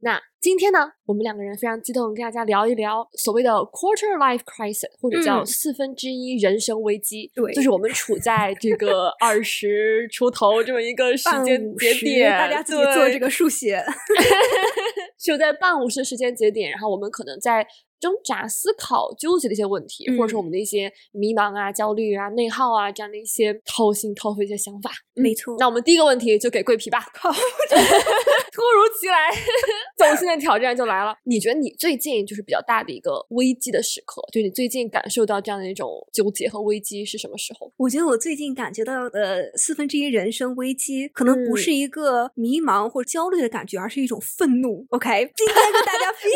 那今天呢，我们两个人非常激动，跟大家聊一聊所谓的 quarter life crisis，或者叫四分之一人生危机。对，就是我们处在这个 二十出头这么一个时间节点，大家自己做这个数学，就在半五十时间节点，然后我们可能在。挣扎、思考、纠结的一些问题，或者说我们的一些迷茫啊、焦虑啊、内耗啊这样的一些掏心掏肺的一些想法。没错，那我们第一个问题就给桂皮吧。突如其来，走心的挑战就来了。你觉得你最近就是比较大的一个危机的时刻，就你最近感受到这样的一种纠结和危机是什么时候？我觉得我最近感觉到的四分之一人生危机，可能不是一个迷茫或者焦虑的感觉，而是一种愤怒。OK，今天跟大家 分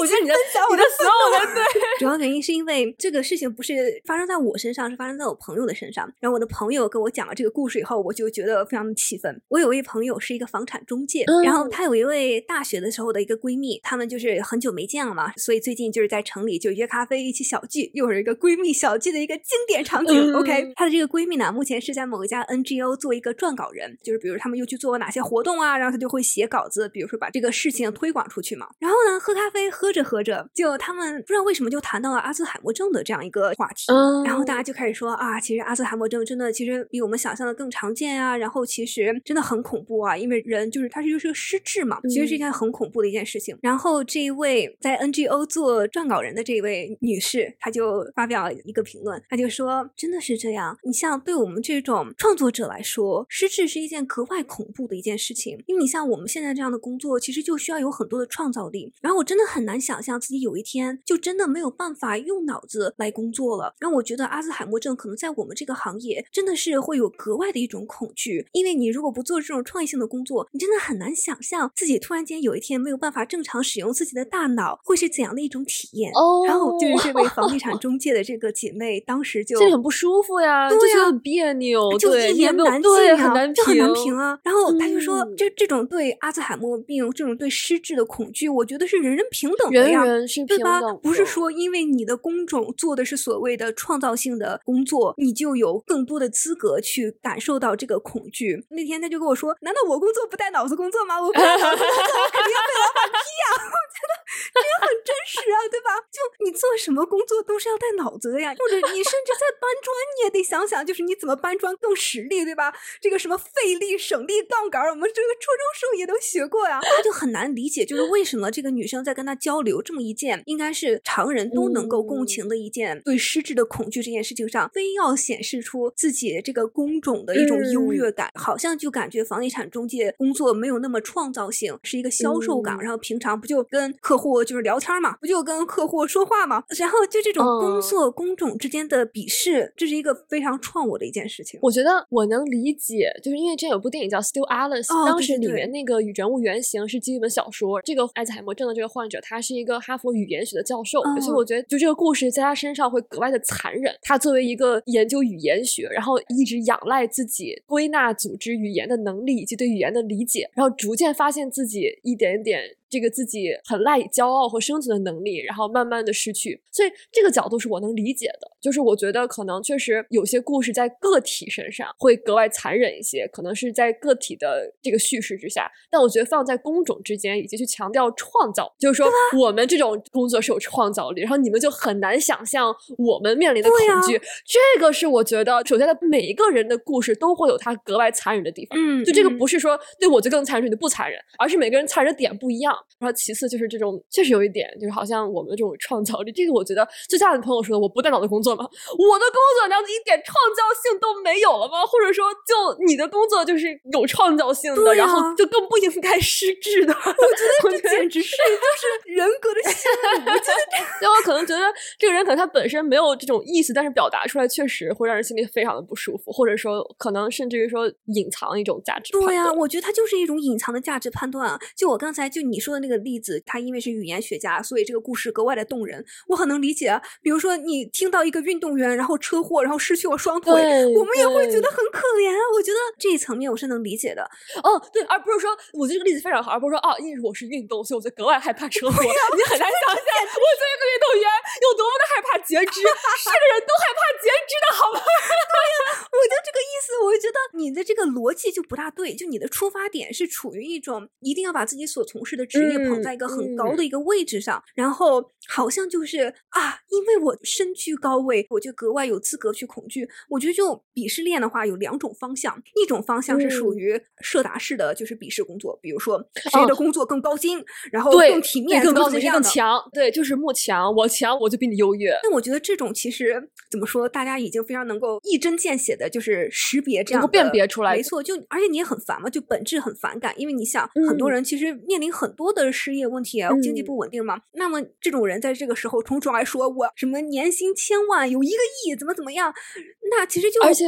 享我的所有的。对，主要原因是因为这个事情不是发生在我身上，是发生在我朋友的身上。然后我的朋友跟我讲了这个故事以后，我就觉得非常的气愤。我有位朋友是一个房产中介，然后他有一位大学的时候的一个闺蜜，她们就是很久没见了嘛，所以最近就是在城里就约咖啡一起小聚，又是一个闺蜜小聚的一个经典场景。OK，她的这个闺蜜呢，目前是在某一家 NGO 做一个撰稿人，就是比如他们又去做了哪些活动啊，然后她就会写稿子，比如说把这个事情推广出去嘛。然后呢，喝咖啡喝着喝着，就他们不知道。为什么就谈到了阿兹海默症的这样一个话题？然后大家就开始说啊，其实阿兹海默症真的其实比我们想象的更常见啊，然后其实真的很恐怖啊，因为人就是他是就是个失智嘛，其实是一件很恐怖的一件事情。然后这一位在 NGO 做撰稿人的这一位女士，她就发表一个评论，她就说真的是这样。你像对我们这种创作者来说，失智是一件格外恐怖的一件事情，因为你像我们现在这样的工作，其实就需要有很多的创造力。然后我真的很难想象自己有一天就真。真的没有办法用脑子来工作了，然后我觉得阿兹海默症可能在我们这个行业真的是会有格外的一种恐惧，因为你如果不做这种创意性的工作，你真的很难想象自己突然间有一天没有办法正常使用自己的大脑会是怎样的一种体验。哦，然后就是这位房地产中介的这个姐妹，当时就这很不舒服呀，对呀，很别扭，就一言难尽啊，很难就很难评啊。然后他就说，这这种对阿兹海默病这种对失智的恐惧，我觉得是人人平等的呀，人人是对吧？不是说因为你。你的工种做的是所谓的创造性的工作，你就有更多的资格去感受到这个恐惧。那天他就跟我说：“难道我工作不带脑子工作吗？我不我 肯定要被老板批呀！”我觉得这也很真实啊，对吧？就你做什么工作都是要带脑子的呀，或者你甚至在搬砖，你也得想想，就是你怎么搬砖更实力，对吧？这个什么费力、省力、杠杆，我们这个初中时候也都学过呀。他就很难理解，就是为什么这个女生在跟他交流这么一件应该是常人都能。够共情的一件对失智的恐惧这件事情上，非要显示出自己这个工种的一种优越感，好像就感觉房地产中介工作没有那么创造性，是一个销售岗。然后平常不就跟客户就是聊天嘛，不就跟客户说话嘛？然后就这种工作工种之间的鄙视，这是一个非常创我的一件事情。我觉得我能理解，就是因为之前有部电影叫《Still Alice》，当时里面那个人物原型是基于一本小说。这个艾兹海默症的这个患者，他是一个哈佛语言学的教授，所以我觉得就。这个故事在他身上会格外的残忍。他作为一个研究语言学，然后一直仰赖自己归纳、组织语言的能力以及对语言的理解，然后逐渐发现自己一点点。这个自己很赖以骄傲和生存的能力，然后慢慢的失去，所以这个角度是我能理解的。就是我觉得可能确实有些故事在个体身上会格外残忍一些，可能是在个体的这个叙事之下。但我觉得放在工种之间，以及去强调创造，就是说我们这种工作是有创造力，然后你们就很难想象我们面临的恐惧。这个是我觉得，首先在每一个人的故事都会有他格外残忍的地方。嗯，就这个不是说对我就更残忍，你不残忍，而是每个人残忍的点不一样。然后其次就是这种，确实有一点，就是好像我们的这种创造力，这个我觉得就像你朋友说的，我不带脑的工作嘛？我的工作难道一点创造性都没有了吗？或者说，就你的工作就是有创造性的，然后就更不应该失智的？我觉得 这简直是就是人格的陷 阱。我觉得，因为我可能觉得这个人可能他本身没有这种意思，但是表达出来确实会让人心里非常的不舒服，或者说可能甚至于说隐藏一种价值。对呀，我觉得他就是一种隐藏的价值判断啊。就我刚才就你说。说的那个例子，他因为是语言学家，所以这个故事格外的动人。我很能理解啊。比如说，你听到一个运动员然后车祸，然后失去了双腿，我们也会觉得很可怜。我觉得这一层面我是能理解的。哦，对，而不是说我觉得这个例子非常好，而不是说哦，因为我是运动，所以我就格外害怕车祸。你很难想象，我作为一个运动员有多么的害怕截肢，是个人都害怕截肢的好吗？对呀，我就这个意思，我就觉得你的这个逻辑就不大对，就你的出发点是处于一种一定要把自己所从事的职业捧在一个很高的一个位置上，然后好像就是啊，因为我身居高位，我就格外有资格去恐惧。我觉得就鄙视链的话有两种方向，一种方向是属于社达式的，就是鄙视工作，比如说谁的工作更高薪，然后更体面、更高薪、更强，对，就是慕强，我强我就比你优越。那我觉得这种其实怎么说，大家已经非常能够一针见血的，就是识别这样辨别出来，没错。就而且你也很烦嘛，就本质很反感，因为你想很多人其实面临很多的失业问题，经济不稳定嘛。那么这种人在这个时候冲出来说我什么年薪千万，有一个亿，怎么怎么样？那其实就而且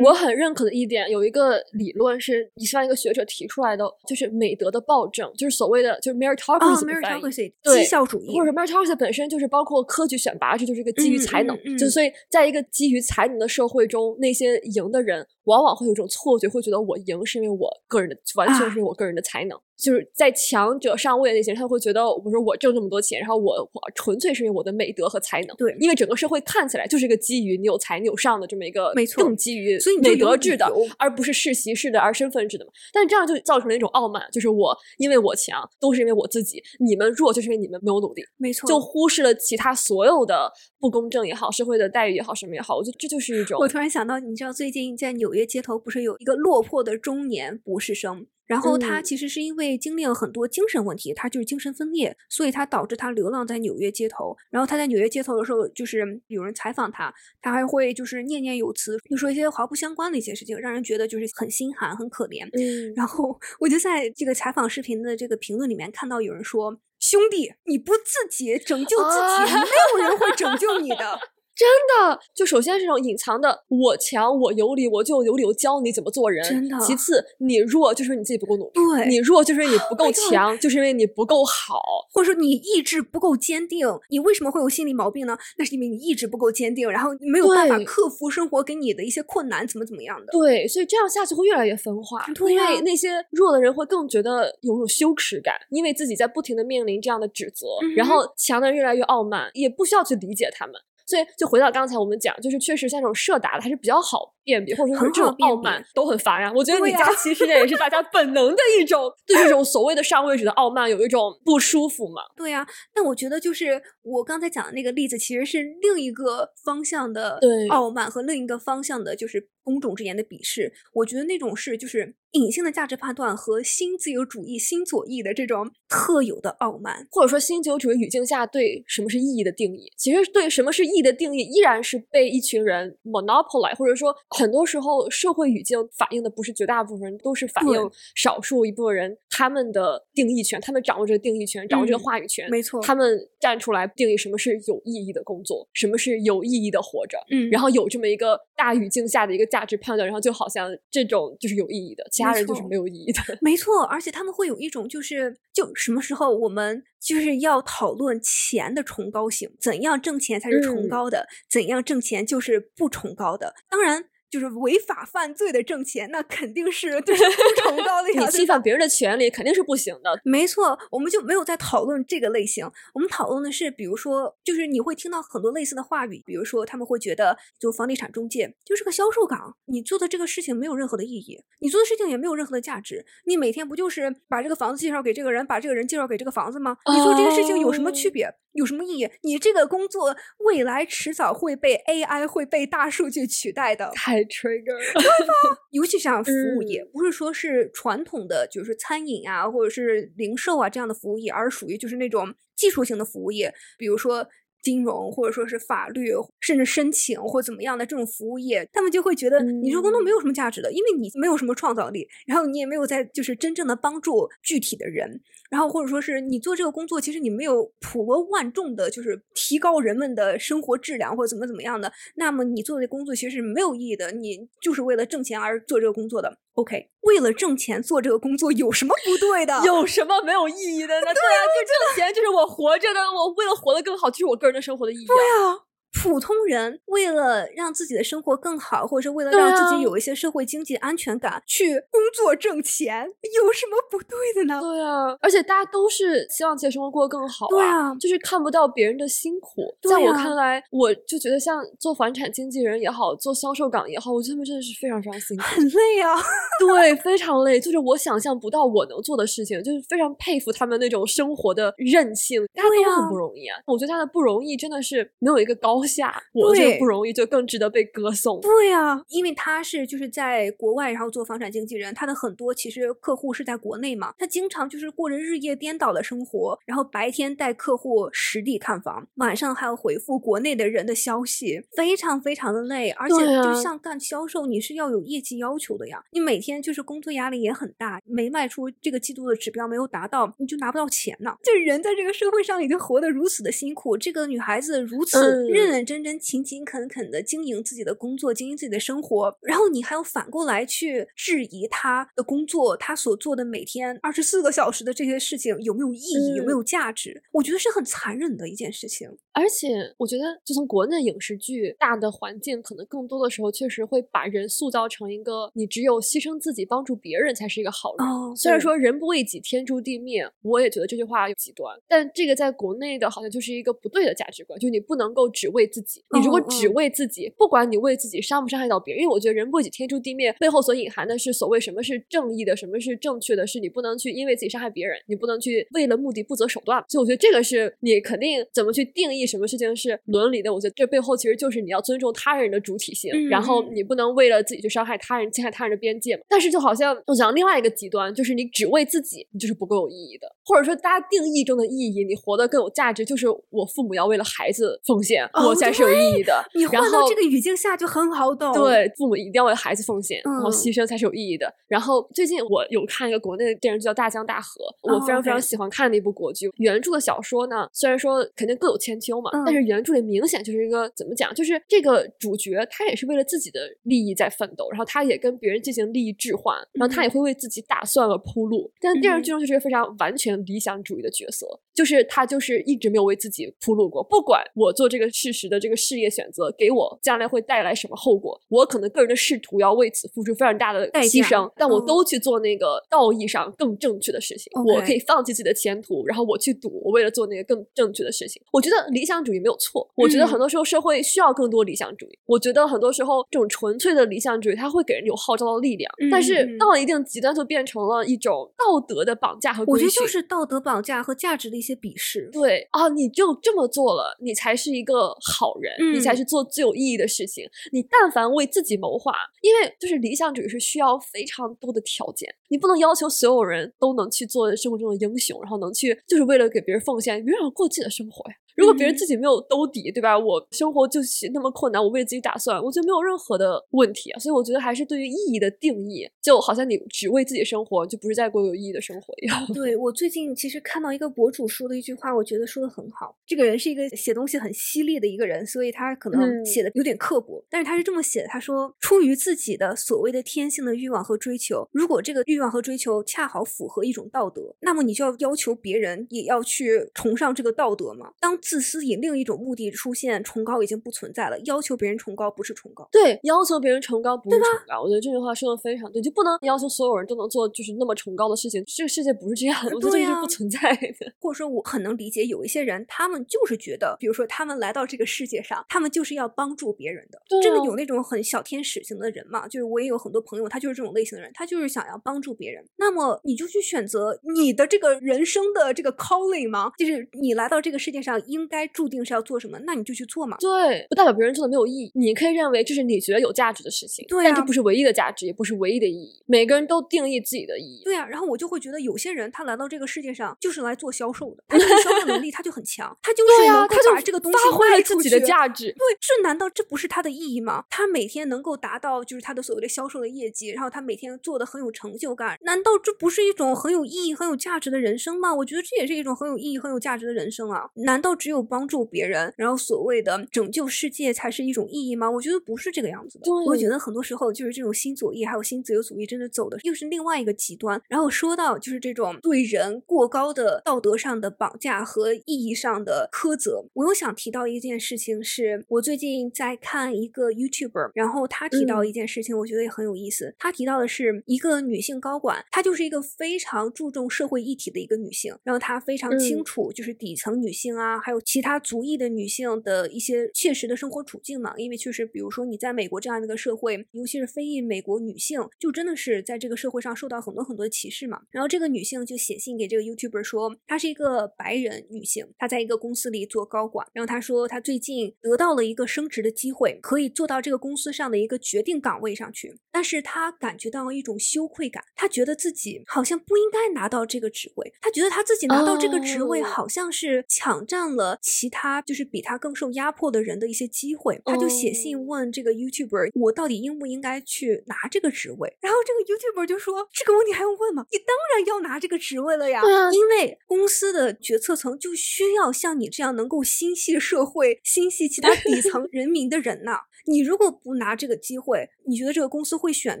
我很认可的一点，有一个理论是以上一个学者提出来的，就是美德的暴政，就是所谓的就是 meritocracy，绩效主义，或者 meritocracy 本身就是包括科举选拔，这就是一个基于才能，就所以在一个基于才能的社会中，那些赢的人往往会有一种错觉，会觉得我赢是因为我个人的，完全是因为我个人的才能。就是在强者上位的那些人，他会觉得我说我挣这么多钱，然后我我纯粹是因为我的美德和才能。对，因为整个社会看起来就是一个基于你有才你有上的这么一个，没错，更基于所以你美德制的，而不是世袭式的，而身份制的嘛。但这样就造成了一种傲慢，就是我因为我强，都是因为我自己，你们弱就是因为你们没有努力。没错，就忽视了其他所有的不公正也好，社会的待遇也好，什么也好。我觉得这就是一种。我突然想到，你知道最近在纽约街头不是有一个落魄的中年博士生？然后他其实是因为经历了很多精神问题，他就是精神分裂，所以他导致他流浪在纽约街头。然后他在纽约街头的时候，就是有人采访他，他还会就是念念有词，就说一些毫不相关的一些事情，让人觉得就是很心寒、很可怜。嗯，然后我就在这个采访视频的这个评论里面看到有人说：“兄弟，你不自己拯救自己，没有人会拯救你的。” 真的，就首先这种隐藏的我强我有理，我就有理，由教你怎么做人。真的。其次，你弱就是你自己不够努力。对。你弱就是你不 够强，就是因为你不够好，或者说你意志不够坚定。你为什么会有心理毛病呢？那是因为你意志不够坚定，然后没有办法克服生活给你的一些困难，怎么怎么样的。对，所以这样下去会越来越分化。对。因为那些弱的人会更觉得有种羞耻感，因为自己在不停的面临这样的指责，然后强的人越来越傲慢，也不需要去理解他们。所以，就回到刚才我们讲，就是确实像这种社达的还是比较好辨别，或者说这种傲慢都很烦呀。我觉得李佳琦事件也是大家本能的一种对这种所谓的上位者的傲慢有一种不舒服嘛。对呀，但我觉得就是我刚才讲的那个例子，其实是另一个方向的傲慢和另一个方向的，就是公众之言的鄙视。我觉得那种是就是隐性的价值判断和新自由主义、新左翼的这种特有的傲慢，或者说新自由主义语境下对什么是意义的定义，其实对什么是意义的定义依然是被一群人 monopolize，或者说很多时候社会语境反映的不是绝大部分人，都是反映少数一部分人他们的定义权，他们掌握这个定义权，掌握这个话语权，没错，他们站出来定义什么是有意义的工作，什么是有意义的活着，嗯，然后有这么一个大语境下的一个价值判断，然后就好像这种就是有意义的，其他人就是没有意义的，没错，而且他们会有一种就是就什么时候我们就是要讨论钱的崇高性，怎样挣钱才是崇高的。怎样挣钱就是不崇高的，当然。就是违法犯罪的挣钱，那肯定是就是不崇高的呀。你侵犯别人的权利肯定是不行的。没错，我们就没有在讨论这个类型，我们讨论的是，比如说，就是你会听到很多类似的话语，比如说他们会觉得，就房地产中介就是个销售岗，你做的这个事情没有任何的意义，你做的事情也没有任何的价值，你每天不就是把这个房子介绍给这个人，把这个人介绍给这个房子吗？你做这个事情有什么区别？有什么意义？你这个工作未来迟早会被 AI 会被大数据取代的。太 trigger 了，对吧？尤其像服务业，不是说是传统的，就是餐饮啊，或者是零售啊这样的服务业，而属于就是那种技术性的服务业，比如说。金融或者说是法律，甚至申请或怎么样的这种服务业，他们就会觉得你这工作没有什么价值的，因为你没有什么创造力，然后你也没有在就是真正的帮助具体的人，然后或者说是你做这个工作，其实你没有普罗万众的，就是提高人们的生活质量或者怎么怎么样的，那么你做的工作其实是没有意义的，你就是为了挣钱而做这个工作的。OK，为了挣钱做这个工作有什么不对的？有什么没有意义的呢？对啊，就挣钱就是我活着的，我为了活得更好，就是我个人的生活的意义。对啊。普通人为了让自己的生活更好，或者是为了让自己有一些社会经济安全感，去工作挣钱，有什么不对的呢？对啊，而且大家都是希望自己的生活过得更好，对啊，就是看不到别人的辛苦。在我看来，我就觉得像做房产经纪人也好，做销售岗也好，我觉得他们真的是非常非常辛苦，很累啊。对，非常累，就是我想象不到我能做的事情，就是非常佩服他们那种生活的韧性，大家都很不容易啊。我觉得他的不容易真的是没有一个高下。我这个不容易，就更值得被歌颂。对呀，因为他是就是在国外，然后做房产经纪人，他的很多其实客户是在国内嘛，他经常就是过着日夜颠倒的生活，然后白天带客户实地看房，晚上还要回复国内的人的消息，非常非常的累。而且就像干销售，你是要有业绩要求的呀，你每天就是工作压力也很大，没卖出这个季度的指标没有达到，你就拿不到钱呢。这人在这个社会上已经活得如此的辛苦，这个女孩子如此认认真真。勤勤恳恳的经营自己的工作，经营自己的生活，然后你还要反过来去质疑他的工作，他所做的每天二十四个小时的这些事情有没有意义，有没有价值？我觉得是很残忍的一件事情。而且，我觉得就从国内影视剧大的环境，可能更多的时候确实会把人塑造成一个你只有牺牲自己帮助别人才是一个好人。虽然说人不为己，天诛地灭，我也觉得这句话有极端，但这个在国内的好像就是一个不对的价值观，就你不能够只为自己。你如果只为自己，不管你为自己伤不伤害到别人，因为我觉得人不为己，天诛地灭背后所隐含的是所谓什么是正义的，什么是正确的，是你不能去因为自己伤害别人，你不能去为了目的不择手段。所以我觉得这个是你肯定怎么去定义什么事情是伦理的。我觉得这背后其实就是你要尊重他人的主体性，然后你不能为了自己去伤害他人，侵害他人的边界嘛。但是就好像我讲另外一个极端，就是你只为自己，你就是不够有意义的，或者说大家定义中的意义，你活得更有价值，就是我父母要为了孩子奉献，我才是有意义的。你换到这个语境下就很好懂。对，父母一定要为孩子奉献，然后牺牲才是有意义的。然后最近我有看一个国内的电视剧叫《大江大河》，我非常非常喜欢看的一部国剧。原著的小说呢，虽然说肯定各有千秋嘛，但是原著里明显就是一个怎么讲，就是这个主角他也是为了自己的利益在奋斗，然后他也跟别人进行利益置换，然后他也会为自己打算了铺路。但电视剧中就是一个非常完全理想主义的角色，就是他就是一直没有为自己铺路过，不管我做这个事实的这个事业选择给我将来会带来什么后果，我可能个人的仕途要为此付出非常大的牺牲，但我都去做那个道义上更正确的事情。我可以放弃自己的前途，然后我去赌，我为了做那个更正确的事情。我觉得理想主义没有错，我觉得很多时候社会需要更多理想主义。我觉得很多时候这种纯粹的理想主义，它会给人有号召的力量，但是到了一定极端，就变成了一种道德的绑架和我觉得就是道德绑架和价值的一些鄙视。对啊，你就这么做了，你才是一个好人，你才是做最有意义的事情。你但凡为自己谋划，因为就是理想主义是需要非常多的条件，你不能要求所有人都能去做生活中的英雄，然后能去就是为了给别人奉献，永远过自己的生活呀。如果别人自己没有兜底，对吧？我生活就是那么困难，我为自己打算，我觉得没有任何的问题啊。所以我觉得还是对于意义的定义，就好像你只为自己生活，就不是在过有意义的生活一样。对我最近其实看到一个博主说的一句话，我觉得说的很好。这个人是一个写东西很犀利的一个人，所以他可能写的有点刻薄，但是他是这么写的：他说，出于自己的所谓的天性的欲望和追求，如果这个欲望和追求恰好符合一种道德，那么你就要要求别人也要去崇尚这个道德嘛。当自私以另一种目的出现，崇高已经不存在了。要求别人崇高不是崇高，对，要求别人崇高不是崇高。我觉得这句话说的非常对，就不能要求所有人都能做就是那么崇高的事情。这个世界不是这样的，我觉得这是不存在的。或者说，我很能理解有一些人，他们就是觉得，比如说他们来到这个世界上，他们就是要帮助别人的。真的有那种很小天使型的人嘛？就是我也有很多朋友，他就是这种类型的人，他就是想要帮助别人。那么你就去选择你的这个人生的这个 calling 吗？就是你来到这个世界上应该。注定是要做什么，那你就去做嘛。对，不代表别人做的没有意义。你可以认为这是你觉得有价值的事情，对，但这不是唯一的价值，也不是唯一的意义。每个人都定义自己的意义。对啊，然后我就会觉得有些人他来到这个世界上就是来做销售的，他 就是销造能力他就很强，他就是能够把这个东西发挥了自己的价值。对，这难道这不是他的意义吗？他每天能够达到就是他的所谓的销售的业绩，然后他每天做的很有成就感，难道这不是一种很有意义、很有价值的人生吗？我觉得这也是一种很有意义、很有价值的人生啊！难道只有帮助别人，然后所谓的拯救世界才是一种意义吗？我觉得不是这个样子的。我觉得很多时候就是这种新左翼还有新自由主义真的走的又是另外一个极端。然后说到就是这种对人过高的道德上的绑架和意义上的苛责，我又想提到一件事情，是我最近在看一个 YouTuber，然后他提到一件事情，我觉得也很有意思。他提到的是一个女性高管，她就是一个非常注重社会议题的一个女性，然后她非常清楚就是底层女性啊，还有其他族裔的女性的一些切实的生活处境嘛。因为确实，比如说你在美国这样的一个社会，尤其是非裔美国女性，就真的是在这个社会上受到很多很多的歧视嘛。然后这个女性就写信给这个 YouTuber 说，她是一个白人女性，她在一个公司里做高管。然后她说，她最近得到了一个升职的机会，可以做到这个公司上的一个决定岗位上去。但是她感觉到一种羞愧感，她觉得自己好像不应该拿到这个职位，她觉得她自己拿到这个职位好像是抢占了其他就是比她更受压迫的人的一些机会。她就写信问这个 YouTuber，我到底应不应该去拿这个职位？然后这个 YouTuber 就说，这个问题还用问吗？你当然要拿这个职位了呀，因为公司的决策层就需要像你这样能够心系社会、心系其他底层人民的人呐。你如果不拿这个机会，你觉得这个公司会选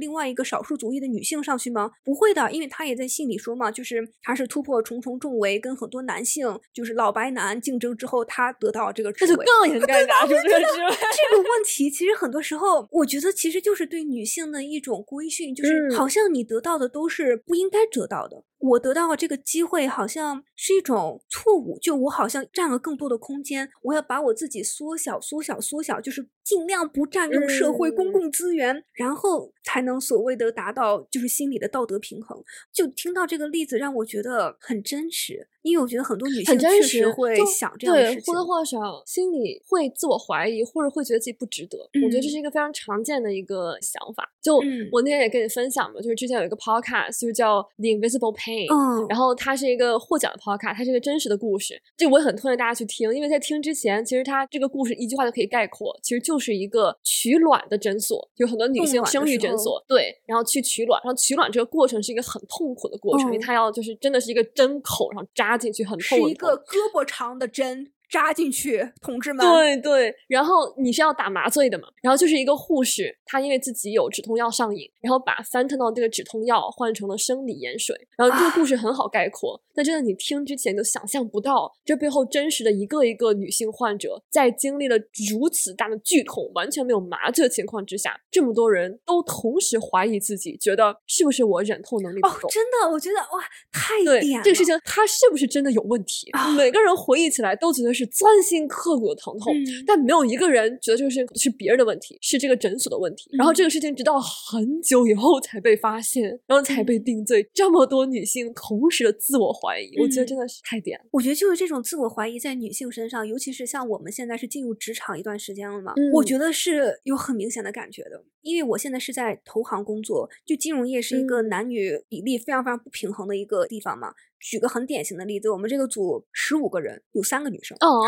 另外一个少数族裔的女性上去吗？不会的，因为他也在信里说嘛，就是他是突破重重重围，跟很多男性就是老白男竞争之后，他得到这个职位，就更应该拿出这个职位。这个问题其实很多时候，我觉得其实就是对女性的一种规训，就是好像你得到的都是不应该得到的。我得到了这个机会，好像是一种错误。就我好像占了更多的空间，我要把我自己缩小、缩小、缩小，就是尽量不占用社会公共资源，然后才能所谓的达到就是心理的道德平衡。就听到这个例子，让我觉得很真实。因为我觉得很多女性确实会想这样的事情，或多或少心里会自我怀疑，或者会觉得自己不值得。我觉得这是一个非常常见的一个想法。就我那天也跟你分享嘛，就是之前有一个 podcast，就叫 The Invisible Pain，然后它是一个获奖的 podcast，它是一个真实的故事。这我也很推荐大家去听，因为在听之前，其实它这个故事一句话就可以概括，其实就是一个取卵的诊所，有很多女性生育诊所，对，然后去取卵，然后取卵这个过程是一个很痛苦的过程，因为它要就是真的是一个针口上扎。扎进去很痛，是一个胳膊长的针。扎进去，同志们。对对，然后你是要打麻醉的嘛？然后就是一个护士，她因为自己有止痛药上瘾，然后把 fentanyl 这个止痛药换成了生理盐水。然后这个故事很好概括，但真的你听之前就想象不到，这背后真实的一个一个女性患者，在经历了如此大的剧痛、完全没有麻醉的情况之下，这么多人都同时怀疑自己，觉得是不是我忍痛能力不够？真的，我觉得哇，太对这个事情，他是不是真的有问题？每个人回忆起来都觉得是。是钻心刻骨的疼痛，但没有一个人觉得这个事情是别人的问题，是这个诊所的问题。然后这个事情直到很久以后才被发现，然后才被定罪。这么多女性同时的自我怀疑，我觉得真的是太点。我觉得就是这种自我怀疑在女性身上，尤其是像我们现在是进入职场一段时间了嘛，我觉得是有很明显的感觉的。因为我现在是在投行工作，就金融业是一个男女比例非常非常不平衡的一个地方嘛。举个很典型的例子，我们这个组十五个人，有三个女生。哦。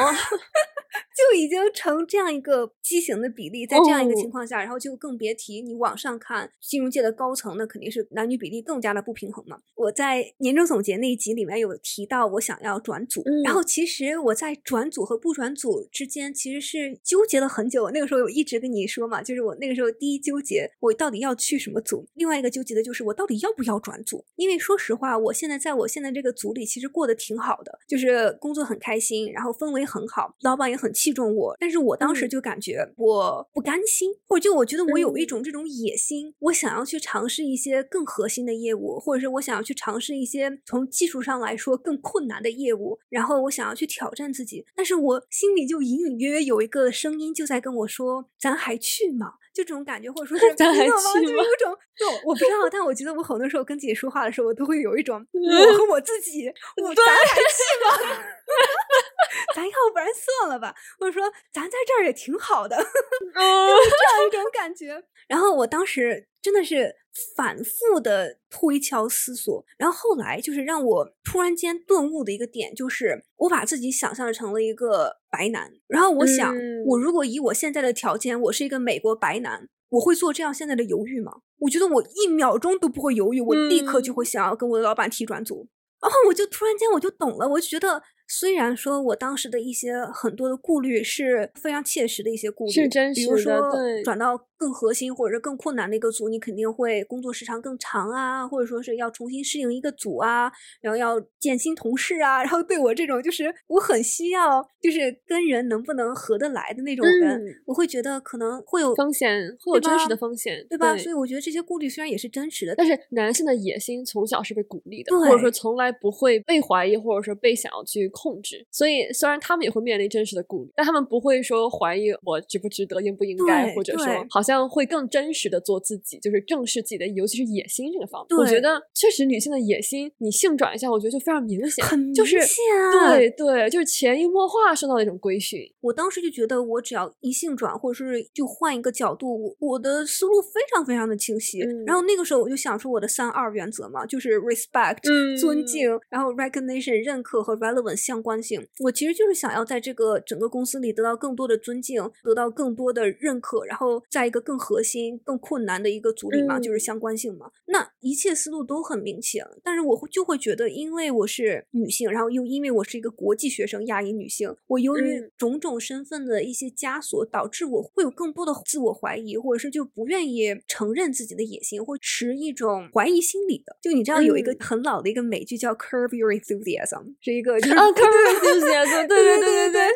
就已经成这样一个畸形的比例，在这样一个情况下，然后就更别提你往上看金融界的高层，那肯定是男女比例更加的不平衡嘛。我在年终总结那一集里面有提到，我想要转组，然后其实我在转组和不转组之间其实是纠结了很久。那个时候有一直跟你说嘛，就是我那个时候第一纠结我到底要去什么组，另外一个纠结的就是我到底要不要转组。因为说实话，我现在在我现在这个组里其实过得挺好的，就是工作很开心，然后氛围很好，老板也很。器重我，但是我当时就感觉我不甘心，或者就我觉得我有一种这种野心，我想要去尝试一些更核心的业务，或者是我想要去尝试一些从技术上来说更困难的业务，然后我想要去挑战自己，但是我心里就隐隐约约有一个声音就在跟我说：“咱还去吗？”就这种感觉，或者说是咱还去吗？就有种，就我不知道，但我觉得我很多时候跟自己说话的时候，我都会有一种我和我自己，我咱还去吗？咱要不然算了吧，或者说咱在这儿也挺好的，就是这样一种感觉。然后我当时真的是反复的推敲思索，然后后来就是让我突然间顿悟的一个点，就是我把自己想象成了一个白男，然后我想，我如果以我现在的条件，我是一个美国白男，我会做这样现在的犹豫吗？我觉得我一秒钟都不会犹豫，我立刻就会想要跟我的老板提转组，然后我就突然间我就懂了，我就觉得。虽然说我当时的一些很多的顾虑是非常切实的一些顾虑，是真实的，比如说转到。更核心或者是更困难的一个组，你肯定会工作时长更长啊，或者说是要重新适应一个组啊，然后要见新同事啊，然后对我这种就是我很需要就是跟人能不能合得来的那种人，我会觉得可能会有风险，会有真实的风险，对吧？所以我觉得这些顾虑虽然也是真实的，但是男性的野心从小是被鼓励的，或者说从来不会被怀疑，或者说被想要去控制。所以虽然他们也会面临真实的顾虑，但他们不会说怀疑我值不值得，应不应该，或者说好像。会更真实的做自己，就是正视自己的，尤其是野心这个方面。我觉得确实女性的野心，你性转一下，我觉得就非常明显，很明显。啊。对对，就是潜移默化受到的一种规训。我当时就觉得，我只要一性转，或者是就换一个角度，我的思路非常非常的清晰。然后那个时候我就想出我的三二原则嘛，就是 respect 尊敬，然后 recognition 认可和 relevant 相关性。我其实就是想要在这个整个公司里得到更多的尊敬，得到更多的认可，然后在一个更核心、更困难的一个组里嘛，就是相关性嘛。那一切思路都很明显，但是我会就会觉得，因为我是女性，然后又因为我是一个国际学生、亚裔女性，我由于种种身份的一些枷锁，导致我会有更多的自我怀疑，或者是就不愿意承认自己的野心，或持一种怀疑心理的。就你知道有一个很老的一个美剧叫《Curb Your Enthusiasm》，是一个就是啊，《Curb Your Enthusiasm》，对对对对对，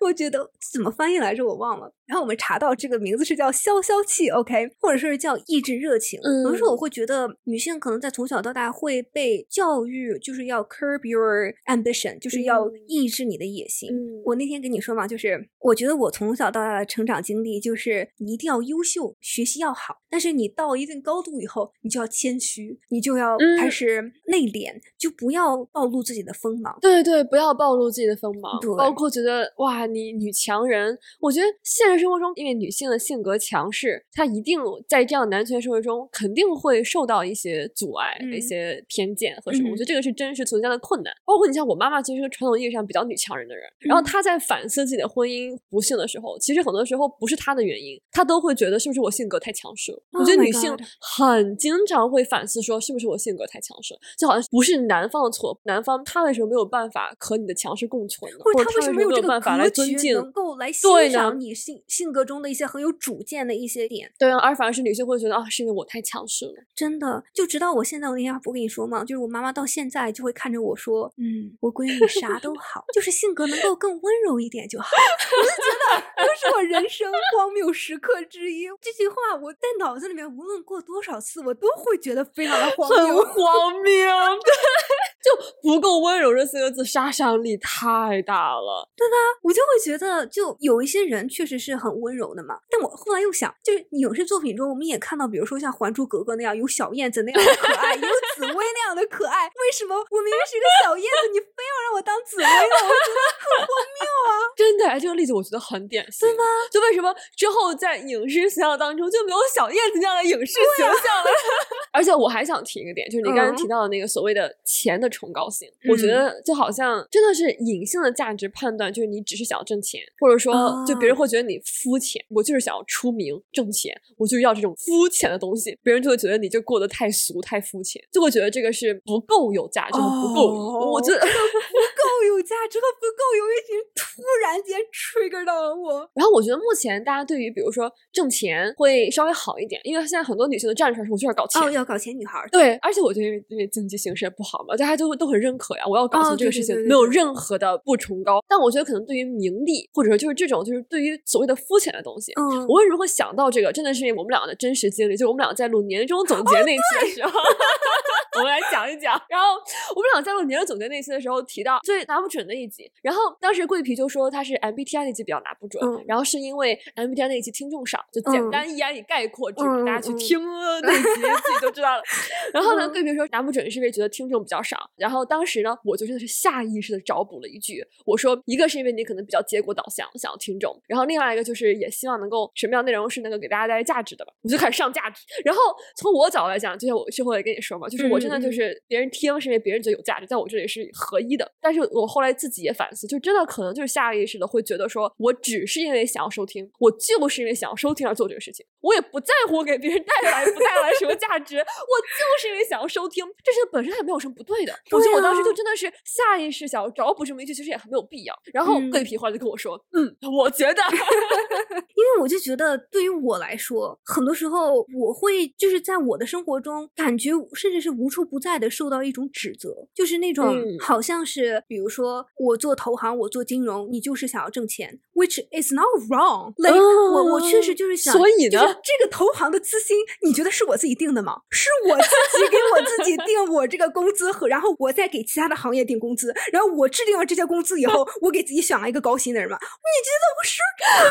我觉得怎么翻译来着我忘了。然后我们查到这个名字是叫消消气，OK，或者说是叫抑制热情。嗯，有时候我会觉得女性可能在从小到大会被教育，就是要 curb your ambition，就是要抑制你的野心。我那天跟你说嘛，就是我觉得我从小到大的成长经历就是你一定要优秀，学习要好，但是你到一定高度以后，你就要谦虚，你就要开始内敛，就不要暴露自己的锋芒。对对，不要暴露自己的锋芒，包括觉得哇，你女强人，我觉得现实。生活中，因为女性的性格强势，她一定在这样男权社会中肯定会受到一些阻碍、一些偏见和什么。我觉得这个是真实存在的困难。包括你像我妈妈，其实是个传统意义上比较女强人的人。然后她在反思自己的婚姻不幸的时候，其实很多时候不是她的原因，她都会觉得是不是我性格太强势了。我觉得女性很经常会反思说，是不是我性格太强势，就好像不是男方的错，男方他为什么没有办法和你的强势共存呢？或者他为什么没有办法来尊敬，能够来欣赏你性？性格中的一些很有主见的一些点，对啊，而反而是女性会觉得啊，是因为我太强势了。真的，就直到我现在，我那天不跟你说吗？就是我妈妈到现在就会看着我说，嗯，我闺女啥都好，就是性格能够更温柔一点就好。我就觉得这是我人生荒谬时刻之一。这句话我在脑子里面无论过多少次，我都会觉得非常的荒谬，很 荒谬。对，就不够温柔这四个字杀伤力太大了，对吧？我就会觉得，就有一些人确实是。很温柔的嘛，但我后来又想，就是影视作品中，我们也看到，比如说像《还珠格格》那样有小燕子那样的可爱，有紫薇那样的可爱。为什么我明明是一个小燕子，你非要让我当紫薇呢？我觉得很荒谬啊！真的，这个例子我觉得很典型，对吗？就为什么之后在影视形象当中就没有小燕子那样的影视形象了？而且我还想提一个点，就是你刚才提到的那个所谓的钱的崇高性，我觉得就好像真的是隐性的价值判断，就是你只是想要挣钱，或者说就别人会觉得你肤浅，我就是想要出名挣钱，我就要这种肤浅的东西，别人就会觉得你就过得太俗太肤浅，就会觉得这个是不够有价值，不够，我觉得不够有价值和不够有意义，突然间 trigger 到了我。然后我觉得目前大家对于比如说挣钱会稍微好一点，因为现在很多女性都站出来说我就是搞钱。要搞钱女孩对，而且我觉得因为经济形势也不好嘛，大家都都很认可呀。我要搞钱这个事情没有任何的不崇高，但我觉得可能对于名利或者说就是这种就是对于所谓的肤浅的东西，嗯，我为什么会想到这个？真的是因为我们俩的真实经历，就是我们俩在录年终总结那期的时候，我们来讲一讲。然后我们俩在录年终总结那期的时候提到最拿不准的一集，然后当时桂皮就说他是 MBTI 那集比较拿不准，然后是因为 MBTI 那一集听众少，就简单一言以概括，就大家去听那集自己就知道了。然后呢，桂皮说拿不准是因为觉得听众比较少，然后当时呢，我就真的是下意识的找补了一句，我说一个是因为你可能比较结果导向，想要听众，然后另外一个就是也希望能够什么样内容是能够给大家带来价值的吧，我就开始上价值。然后从我角度来讲，就像我之后也跟你说嘛，就是我真的就是别人听是因为别人觉得有价值，在我这里是合一的。但是我后来自己也反思，就真的可能就是下意识的会觉得说，我只是因为想要收听，我就是因为想要收听而做这个事情，我也不在乎给别人带来不带来什么价值，我就是因为想要收听，这是本身也没有什么不对的。我觉得我当时就真的是下意识想要找补这么一句，其实也很没有必要。然后桂皮话就跟我说，嗯，我觉得，因为我就觉得对于我来说，很多时候我会就是在我的生活中感觉甚至是无处不在的受到一种指责，就是那种好像是比如说我做投行，我做金融，你就是想要挣钱，which is not wrong。like 我我确实就是想，所以呢，这个投行的资薪，你觉得是我自己定的吗？是我自己给我自己定我这个工资和，然后我再给其他的行业定工资，然后我制定了这些工资以后，我给自己选了一个高薪的人吗？你觉得不是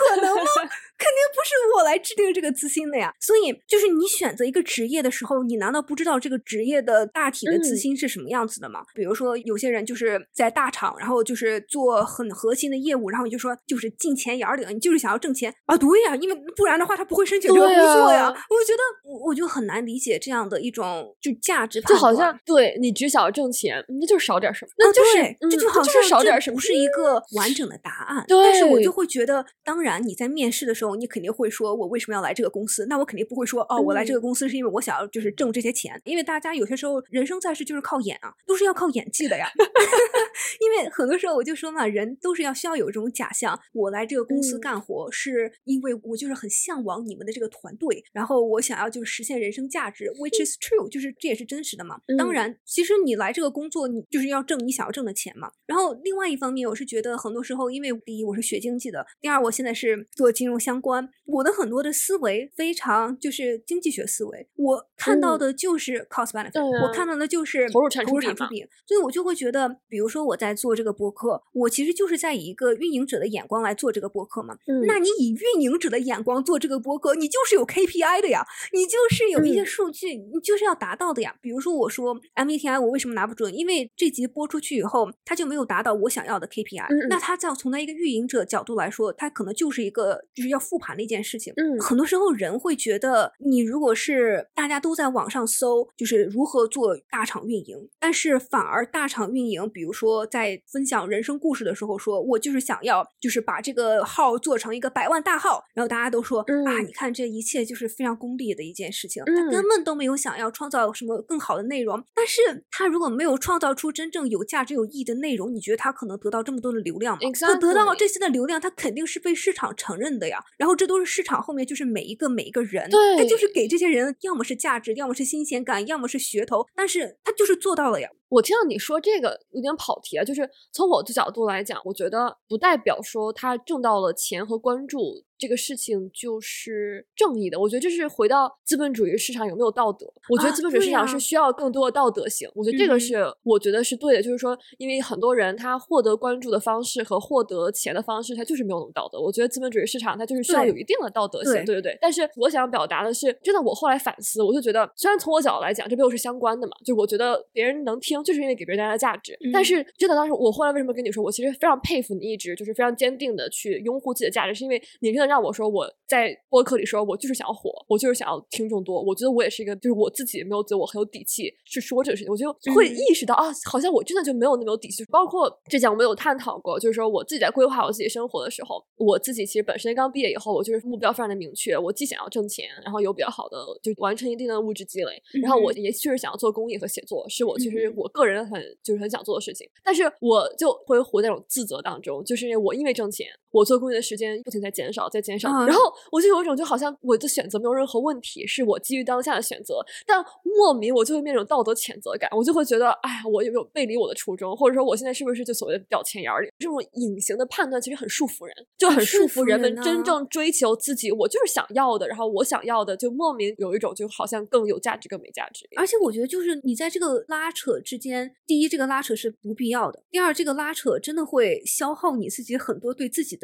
可能吗？肯定不是我来制定这个资薪的呀。所以就是你选择一个职业的时候，你难道不知道这个职业的大体的资薪是什么样子的吗？比如说有些人就是在大厂，然后就是做很核心的业务，然后你就说就是进钱眼儿里，你就是想要挣钱啊？对呀，因为不然的话他不会申请这个工作呀。我觉得我我就很难理解这样的一种就价值，就好像对你只想要挣钱，那就少点什么，那就是这就好像少点什么，不是一个完整的答案。对，但是我就会觉得，当然你在面试的时候，你肯定会说我为什么要来这个公司？那我肯定不会说哦，我来这个公司是因为我想要就是挣这些钱。因为大家有些时候人生在世就是靠演啊，都是要靠演技的呀。因为很多时候我就说嘛，人都是要需要有这种假象，我来这个公司干活是因为我就是很向往你们的这个团队，然后我想要就是实现人生价值，which is true，就是这也是真实的嘛。当然，其实你来这个工作，你就是要挣你想要挣的钱嘛。然后另外一方面，我是觉得很多时候，因为第一我是学经济的，第二我现在是做金融相关，我的很多的思维非常就是经济学思维，我看到的就是 cost benefit，我看到的就是投入产出比，所以我就会觉得，比如说我在做这个播客，我其实就是在以一个运营者的眼光来做这个播客嘛。那你以运营者的眼光做这个播客，你就是有 KPI 的呀，你就是有一些数据，你就是要达到的呀。比如说我说 MBTI 我为什么拿不准？因为这集播出去以后，它就没有达到我想要的 KPI。那它在从它一个运营者角度来说，它可能就是一个就是要复盘的一件事情。嗯，很多时候人会觉得，你如果是大家都在网上搜，就是如何做大厂运营，但是反而大厂运营，比如说在分享人生故事的时候，说我就是想要就是把这个号做成一个百万大号，然后大家都说啊，你看这一切就是非常功利的一件事情，他根本都没有想要创造什么更好的内容。但是他如果没有创造出真正有价值、有意义的内容，你觉得他可能得到这么多的流量吗？他得到这些的流量，他肯定是被市场承认的呀。然后这都是市场后面就是每一个每一个人，他就是给这些人要么是价值，要么是新鲜感，要么是噱头，但是他就是做到了呀。我听到你说这个有点跑题啊，就是从我的角度来讲，我觉得不代表说他挣到了钱和关注。这个事情就是正义的，我觉得这是回到资本主义市场有没有道德？我觉得资本主义市场是需要更多的道德性。我觉得这个是我觉得是对的，就是说，因为很多人他获得关注的方式和获得钱的方式，他就是没有那么道德。我觉得资本主义市场它就是需要有一定的道德性，对对对。但是我想表达的是，真的，我后来反思，我就觉得，虽然从我角度来讲，这背后是相关的嘛，就我觉得别人能听，就是因为给别人带来价值。但是真的，当时我后来为什么跟你说，我其实非常佩服你，一直就是非常坚定的去拥护自己的价值，是因为你真的让我说我在播客里说，我就是想要火，我就是想要听众多。我觉得我也是一个，就是我自己没有觉得我很有底气去说这个事情。我就会意识到啊，好像我真的就没有那么有底气。包括之前我们有探讨过，就是说我自己在规划我自己生活的时候，我自己其实本身刚毕业以后，我就是目标非常的明确。我既想要挣钱，然后有比较好的就完成一定的物质积累，然后我也确实想要做公益和写作，是我其实我个人很就是很想做的事情。但是我就会活在那种自责当中，就是因为我因为挣钱。我做公益的时间不停在减少，在减少，然后我就有一种就好像我的选择没有任何问题，是我基于当下的选择，但莫名我就会面临道德谴责感，我就会觉得，哎呀，我有没有背离我的初衷，或者说我现在是不是就所谓的掉钱眼里？这种隐形的判断其实很束缚人，就很束缚人们真正追求自己，我就是想要的，然后我想要的就莫名有一种就好像更有价值更没价值。而且我觉得就是你在这个拉扯之间，第一，这个拉扯是不必要的；第二，这个拉扯真的会消耗你自己很多对自己的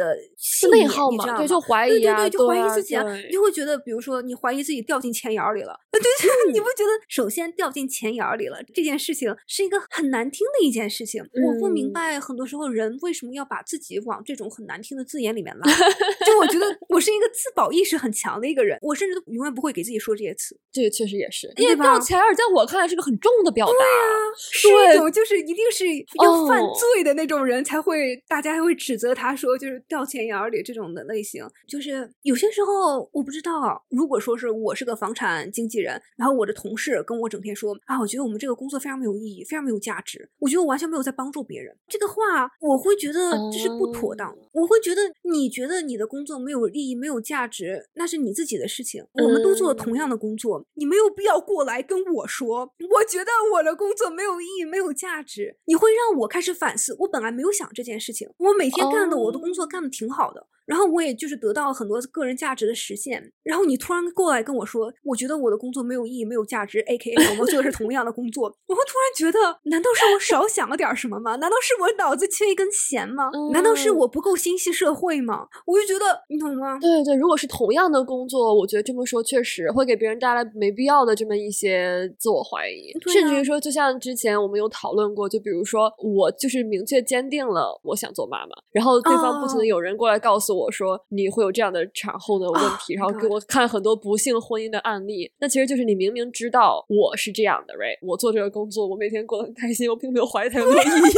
内耗嘛？对，就怀疑啊，对对对，就怀疑自己啊，你就会觉得，比如说你怀疑自己掉进钱眼里了，对对，你不觉得首先掉进钱眼里了这件事情是一个很难听的一件事情？我不明白，很多时候人为什么要把自己往这种很难听的字眼里面拉？就我觉得我是一个自保意识很强的一个人，我甚至都永远不会给自己说这些词。这个确实也是，因为掉钱眼在我看来是个很重的表达，是一种就是一定是要犯罪的那种人才会，大家还会指责他说就是掉钱眼里这种的类型。就是有些时候我不知道，如果说是我是个房产经纪人，然后我的同事跟我整天说啊，我觉得我们这个工作非常没有意义，非常没有价值，我觉得我完全没有在帮助别人，这个话我会觉得这是不妥当。我会觉得你觉得你的工作没有意义、没有价值，那是你自己的事情。我们都做同样的工作，你没有必要过来跟我说，我觉得我的工作没有意义、没有价值。你会让我开始反思，我本来没有想这件事情，我每天干的我的工作干的挺好的。然后我也就是得到了很多个人价值的实现。然后你突然过来跟我说，我觉得我的工作没有意义、没有价值。A K A 我们做的是同样的工作，我会突然觉得，难道是我少想了点什么吗？难道是我脑子缺一根弦吗？难道是我不够心系社会吗？我就觉得，你懂吗？对对，如果是同样的工作，我觉得这么说确实会给别人带来没必要的这么一些自我怀疑，甚至于说，就像之前我们有讨论过，就比如说我就是明确坚定了我想做妈妈，然后对方不停的有人过来告诉我说。你会有这样的产后的问题，然后给我看很多不幸婚姻的案例。那其实就是你明明知道我是这样的，right？我做这个工作，我每天过得很开心，我并没有怀疑它有没有意义。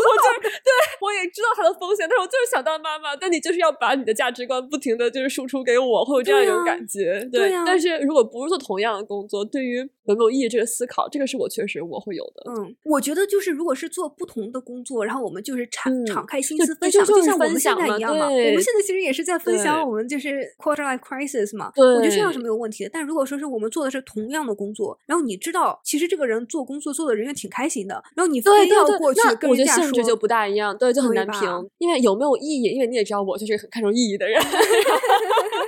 我就是对我也知道它的风险，但是我就是想当妈妈。但你就是要把你的价值观不停的就是输出给我，会有这样一种感觉。对，但是如果不是做同样的工作，对于有没有意义这个思考，这个是我确实我会有的。嗯，我觉得就是如果是做不同的工作，然后我们就是敞敞开心思分享，就像我们现在一样嘛。我们现在其实也是在分享我们就是 quarter life crisis 嘛。对我觉得这样是没有问题的。但如果说是我们做的是同样的工作，然后你知道其实这个人做工作做的人也挺开心的，然后你非要过去跟人家说。性质就不大一样，对，就很难评。因为有没有意义？因为你也知道，我就是很看重意义的人。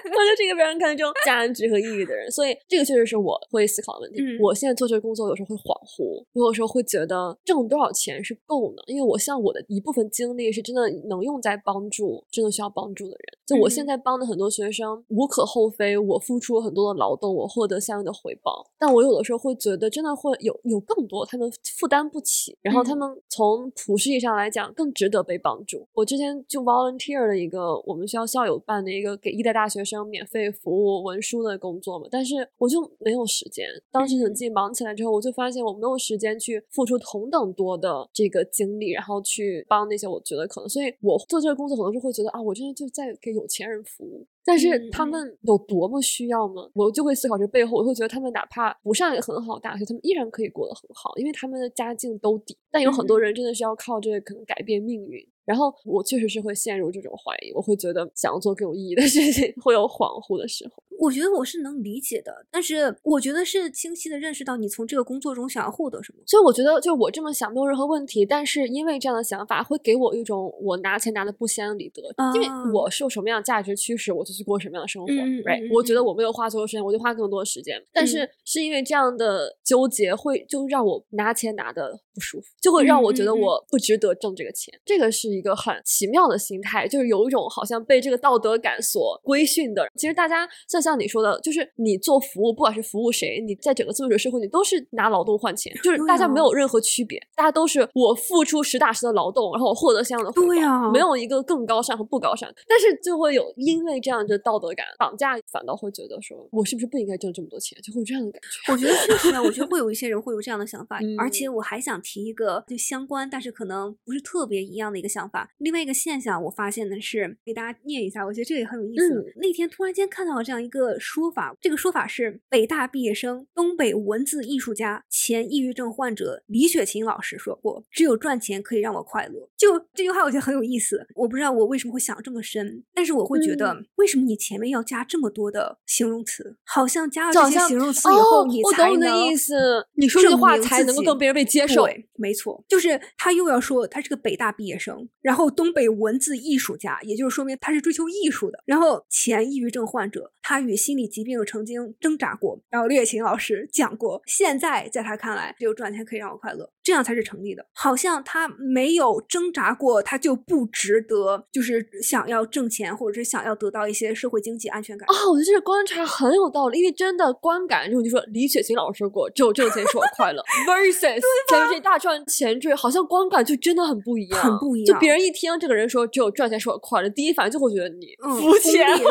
我就是一个非常看重价值和意义的人，所以这个确实是我会思考的问题。我现在做这个工作，有时候会恍惚，我有时候会觉得挣多少钱是够呢？因为我像我的一部分精力是真的能用在帮助真的需要帮助的人。就我现在帮的很多学生，无可厚非，我付出了很多的劳动，我获得相应的回报。但我有的时候会觉得，真的会有有更多他们负担不起，然后他们从普世意义上来讲更值得被帮助。我之前就 volunteer 了一个我们学校校友办的一个给一代大学生。免费服务文书的工作嘛，但是我就没有时间。当时等自己忙起来之后，我就发现我没有时间去付出同等多的这个精力，然后去帮那些我觉得可能。所以我做这个工作，可能是会觉得啊，我真的就在给有钱人服务。但是他们有多么需要吗？我就会思考这背后，我会觉得他们哪怕不上一个很好大学，他们依然可以过得很好，因为他们的家境都底。但有很多人真的是要靠这个可能改变命运。然后我确实是会陷入这种怀疑，我会觉得想要做更有意义的事情，会有恍惚的时候。我觉得我是能理解的，但是我觉得是清晰的认识到你从这个工作中想要获得什么。所以我觉得，就我这么想没有任何问题。但是因为这样的想法，会给我一种我拿钱拿的不心安理得，因为我受什么样的价值驱使，我就去过什么样的生活。Right？我觉得我没有花所有时间，我就花更多的时间。但是是因为这样的纠结，会就让我拿钱拿的不舒服，就会让我觉得我不值得挣这个钱。这个是一个很奇妙的心态，就是有一种好像被这个道德感所规训的。其实大家像像你说的，就是。你做服务，不管是服务谁，你在整个资本主义社会，你都是拿劳动换钱，就是大家没有任何区别，大家都是我付出实打实的劳动，然后我获得相应的回报，没有一个更高尚和不高尚。但是就会有因为这样的道德感绑架，反倒会觉得说我是不是不应该挣这么多钱，就会有这样的感觉。我觉得确实啊，我觉得 会有一些人会有这样的想法，而且我还想提一个就相关，但是可能不是特别一样的一个想法。另外一个现象，我发现的是给大家念一下，我觉得这个也很有意思。那天突然间看到了这样一个。个说法，这个说法是北大毕业生、东北文字艺术家、前抑郁症患者李雪琴老师说过：“只有赚钱可以让我快乐。”就这句话，我觉得很有意思。我不知道我为什么会想这么深，但是我会觉得，为什么你前面要加这么多的形容词？好像加了这些形容词以后，你才能的意思，你说这句话才能够更被人被接受。对，没错，就是他又要说他是个北大毕业生，然后东北文字艺术家，也就是说明他是追求艺术的。然后前抑郁症患者，他与心理疾病曾经挣扎过。然后列琴老师讲过，现在在他看来，只有赚钱可以让我快乐，这样才是成立的。好像他没有挣扎过，他就不值得，就是想要挣钱，或者是想要得到一些社会经济安全感。哦，我觉得这个观察很有道理，因为真的观感，就就说李雪琴老师说过，只有挣钱使我快乐，versus 前面这一大串前缀，好像观感就真的很不一样，很不一样。就别人一听这个人说只有赚钱使我快乐，第一反应就会觉得你肤浅，肤浅，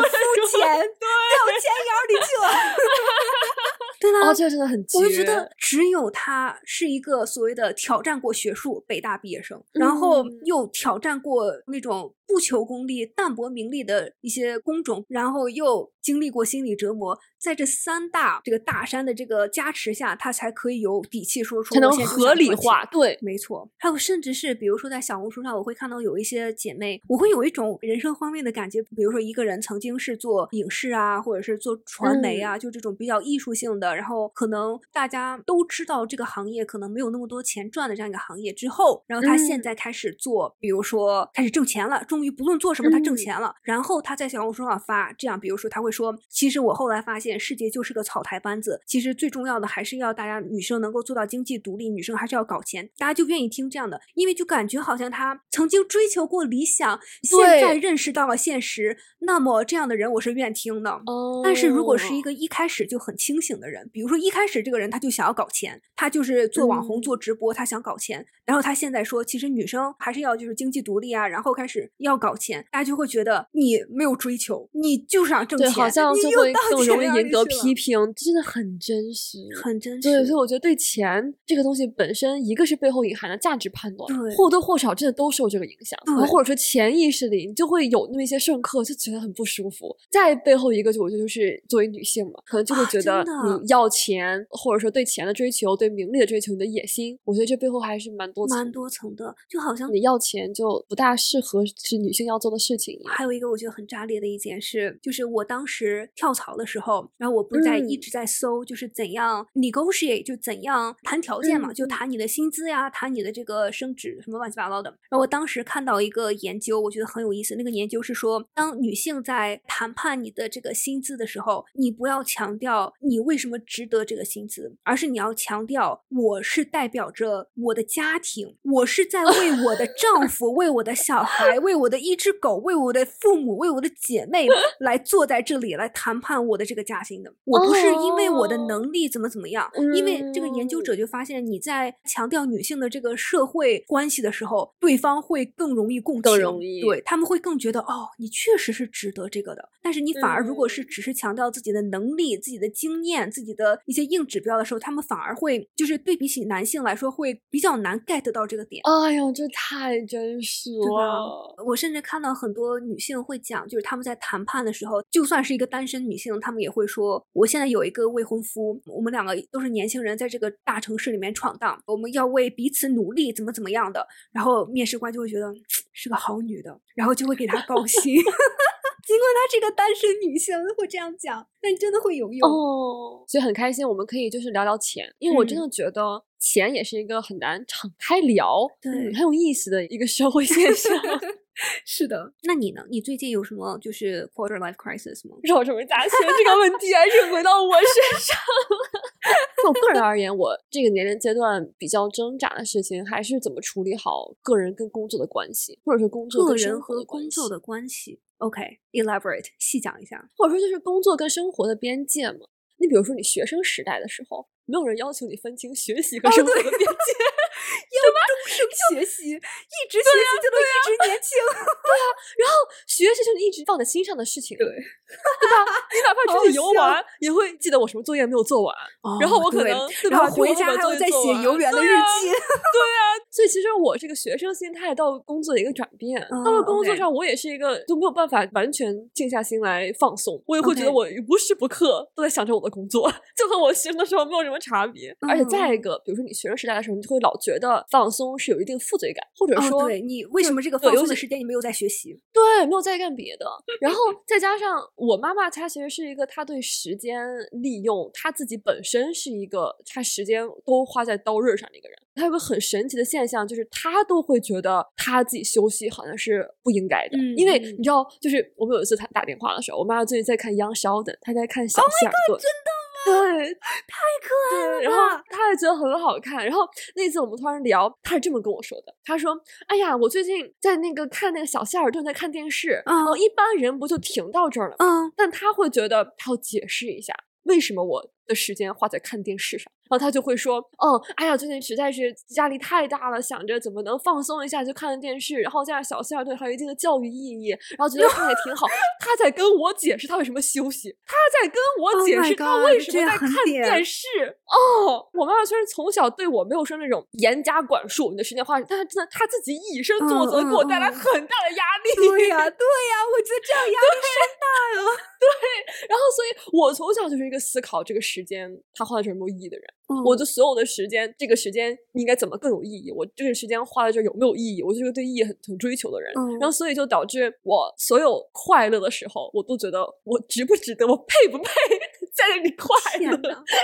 掉钱眼里去了。对啦？哦，这个真的很，我就觉得只有他是一个所谓的挑战过学术北大毕业生，然后又挑战过那种。不求功利、淡泊名利的一些工种，然后又经历过心理折磨，在这三大这个大山的这个加持下，他才可以有底气说出，才能合理化。对，没错。还有，甚至是比如说在小红书上，我会看到有一些姐妹，我会有一种人生方面的感觉。比如说，一个人曾经是做影视啊，或者是做传媒啊，就这种比较艺术性的，然后可能大家都知道这个行业可能没有那么多钱赚的这样一个行业之后，然后他现在开始做，比如说开始挣钱了。终于不论做什么，他挣钱了。然后他在小红书上发这样，比如说他会说：“其实我后来发现，世界就是个草台班子。其实最重要的还是要大家女生能够做到经济独立，女生还是要搞钱。”大家就愿意听这样的，因为就感觉好像他曾经追求过理想，现在认识到了现实。那么这样的人我是愿听的。但是如果是一个一开始就很清醒的人，比如说一开始这个人他就想要搞钱，他就是做网红、做直播，他想搞钱。然后他现在说，其实女生还是要就是经济独立啊，然后开始要搞钱。大家就会觉得你没有追求，你就是想挣钱，好像就会更容易赢得批评，真的很真实，很真实。对，所以我觉得对钱这个东西本身，一个是背后隐含的价值判断，对，或多或少真的都受这个影响。然后或者说潜意识里，你就会有那么一些瞬刻，就觉得很不舒服。再背后一个，就我觉得就是作为女性嘛，可能就会觉得你要钱，或者说对钱的追求、对名利的追求，你的野心，我觉得这背后还是蛮多蛮多层的。就好像你要钱，就不大适合是女性要做的。事情还有一个我觉得很炸裂的一件是，就是我当时跳槽的时候，然后我不在一直在搜，就是怎样 negotiate，就怎样谈条件嘛，就谈你的薪资呀，谈你的这个升职什么乱七八糟的。然后我当时看到一个研究，我觉得很有意思。那个研究是说，当女性在谈判你的这个薪资的时候，你不要强调你为什么值得这个薪资，而是你要强调我是代表着我的家庭，我是在为我的丈夫、为我的小孩、为我的一只狗。为我的父母，为我的姐妹 来坐在这里来谈判我的这个加薪的，我不是因为我的能力怎么怎么样，因为这个研究者就发现你在强调女性的这个社会关系的时候，对方会更容易共情，更容易，对他们会更觉得哦，你确实是值得这个的。但是你反而如果是只是强调自己的能力、自己的经验、自己的一些硬指标的时候，他们反而会就是对比起男性来说会比较难 get 到这个点。哎呦，这太真实了！我甚至看到很。多女性会讲，就是他们在谈判的时候，就算是一个单身女性，她们也会说：“我现在有一个未婚夫，我们两个都是年轻人，在这个大城市里面闯荡，我们要为彼此努力，怎么怎么样的。”然后面试官就会觉得是个好女的，然后就会给她高薪。尽管她是个单身女性，会这样讲，但真的会有用哦。所以很开心，我们可以就是聊聊钱，因为我真的觉得钱也是一个很难敞开聊，对，很有意思的一个社会现象。是的，那你呢？你最近有什么就是 quarter life crisis 吗？绕什么大学？这个问题还是回到我身上。就我个人而言，我这个年龄阶段比较挣扎的事情，还是怎么处理好个人跟工作的关系，或者是工作个人和工作的关系。OK，elaborate 细讲一下，或者说就是工作跟生活的边界嘛。你比如说，你学生时代的时候，没有人要求你分清学习和生活的边界。要终生学习，一直学习就能一直年轻。对啊，然后学习就是一直放在心上的事情，对 对吧？你哪怕出去游玩，也会记得我什么作业没有做完，然后我可能然后回家还要再写游园的日记。对啊，所以其实我这个学生心态到工作的一个转变，到了工作上我也是一个就没有办法完全静下心来放松，我也会觉得我无时不刻都在想着我的工作，就和我学生的时候没有什么差别。而且再一个，比如说你学生时代的时候，你就会老觉得放松是有一定负罪感，或者说对你为什么这个放松的时间你没有在学习？对，没有在干别的。然后再加上我妈妈，她其实是一个她对时间利用，她自己本身是一个她时间都花在刀刃上的一个人。她有个很神奇的现象，就是她都会觉得她自己休息好像是不应该的，因为你知道，就是我们有一次她打电话的时候，我妈妈最近在看《Young Sheldon》，她在看《小希尔顿》。真的。对，太可爱了。然后他也觉得很好看。然后那次我们突然聊，他是这么跟我说的：“他说，哎呀，我最近在那个看那个小希尔顿在看电视。嗯，一般人不就停到这儿了？嗯，但他会觉得他要解释一下，为什么我的时间花在看电视上。”然后他就会说：“哦，哎呀，最近实在是压力太大了，想着怎么能放松一下，就看看电视。然后加上小希尔顿还有一定的教育意义，然后觉得看也挺好。他在跟我解释他为什么休息，他在跟我解释他为什么在看电视。哦，我妈妈虽然从小对我没有说那种严加管束你的时间花，但是真的他自己以身作则，给我带来很大的压力。对呀，对呀，我觉得这样压力山大了。对，然后所以我从小就是一个思考这个时间他花在这有没有意义的人。”我的所有的时间，这个时间应该怎么更有意义？我这个时间花在这有没有意义？我就是个对意义很很追求的人，然后所以就导致我所有快乐的时候，我都觉得我值不值得，我配不配 在这里快乐？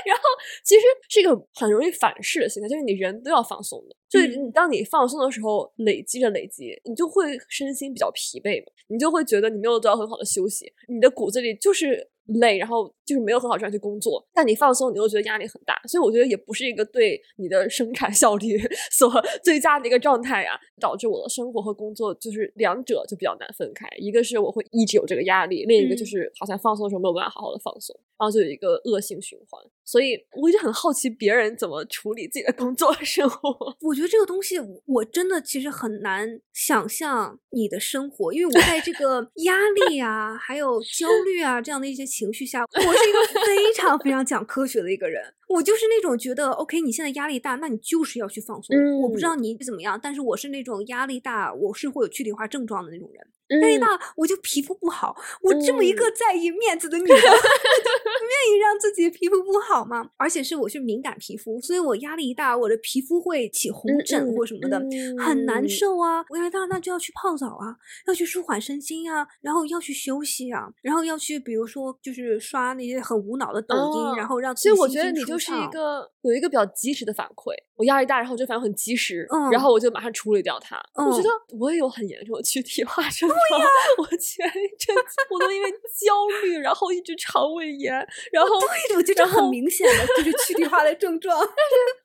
然后其实是一个很容易反噬的心态，就是你人都要放松的，就是你当你放松的时候，累积着累积，你就会身心比较疲惫嘛，你就会觉得你没有得到很好的休息，你的骨子里就是累，然后。就是没有很好这样去工作，但你放松，你又觉得压力很大，所以我觉得也不是一个对你的生产效率 所最佳的一个状态呀，导致我的生活和工作就是两者就比较难分开。一个是我会一直有这个压力，另一个就是好像放松的时候没有办法好好的放松，然后就有一个恶性循环。所以我一直很好奇别人怎么处理自己的工作生活。我觉得这个东西我真的其实很难想象你的生活，因为我在这个 压力啊，还有焦虑啊这样的一些情绪下，我。是一个非常非常讲科学的一个人，我就是那种觉得，OK，你现在压力大，那你就是要去放松。我不知道你怎么样，但是我是那种压力大，我是会有躯体化症状的那种人。压力大，我就皮肤不好。我这么一个在意面子的女的，愿意让自己皮肤不好吗？而且是我是敏感皮肤，所以我压力一大，我的皮肤会起红疹或什么的，很难受啊。我压力大，那就要去泡澡啊，要去舒缓身心啊，然后要去休息啊，然后要去比如说就是刷那些很无脑的抖音，然后让所以我觉得你就是一个有一个比较及时的反馈。我压力大，然后就反应很及时，然后我就马上处理掉它。我觉得我也有很严重的躯体化症。对呀，我前一阵子我都因为焦虑，然后一直肠胃炎，然后对，我觉得很明显的就是躯体化的症状。但是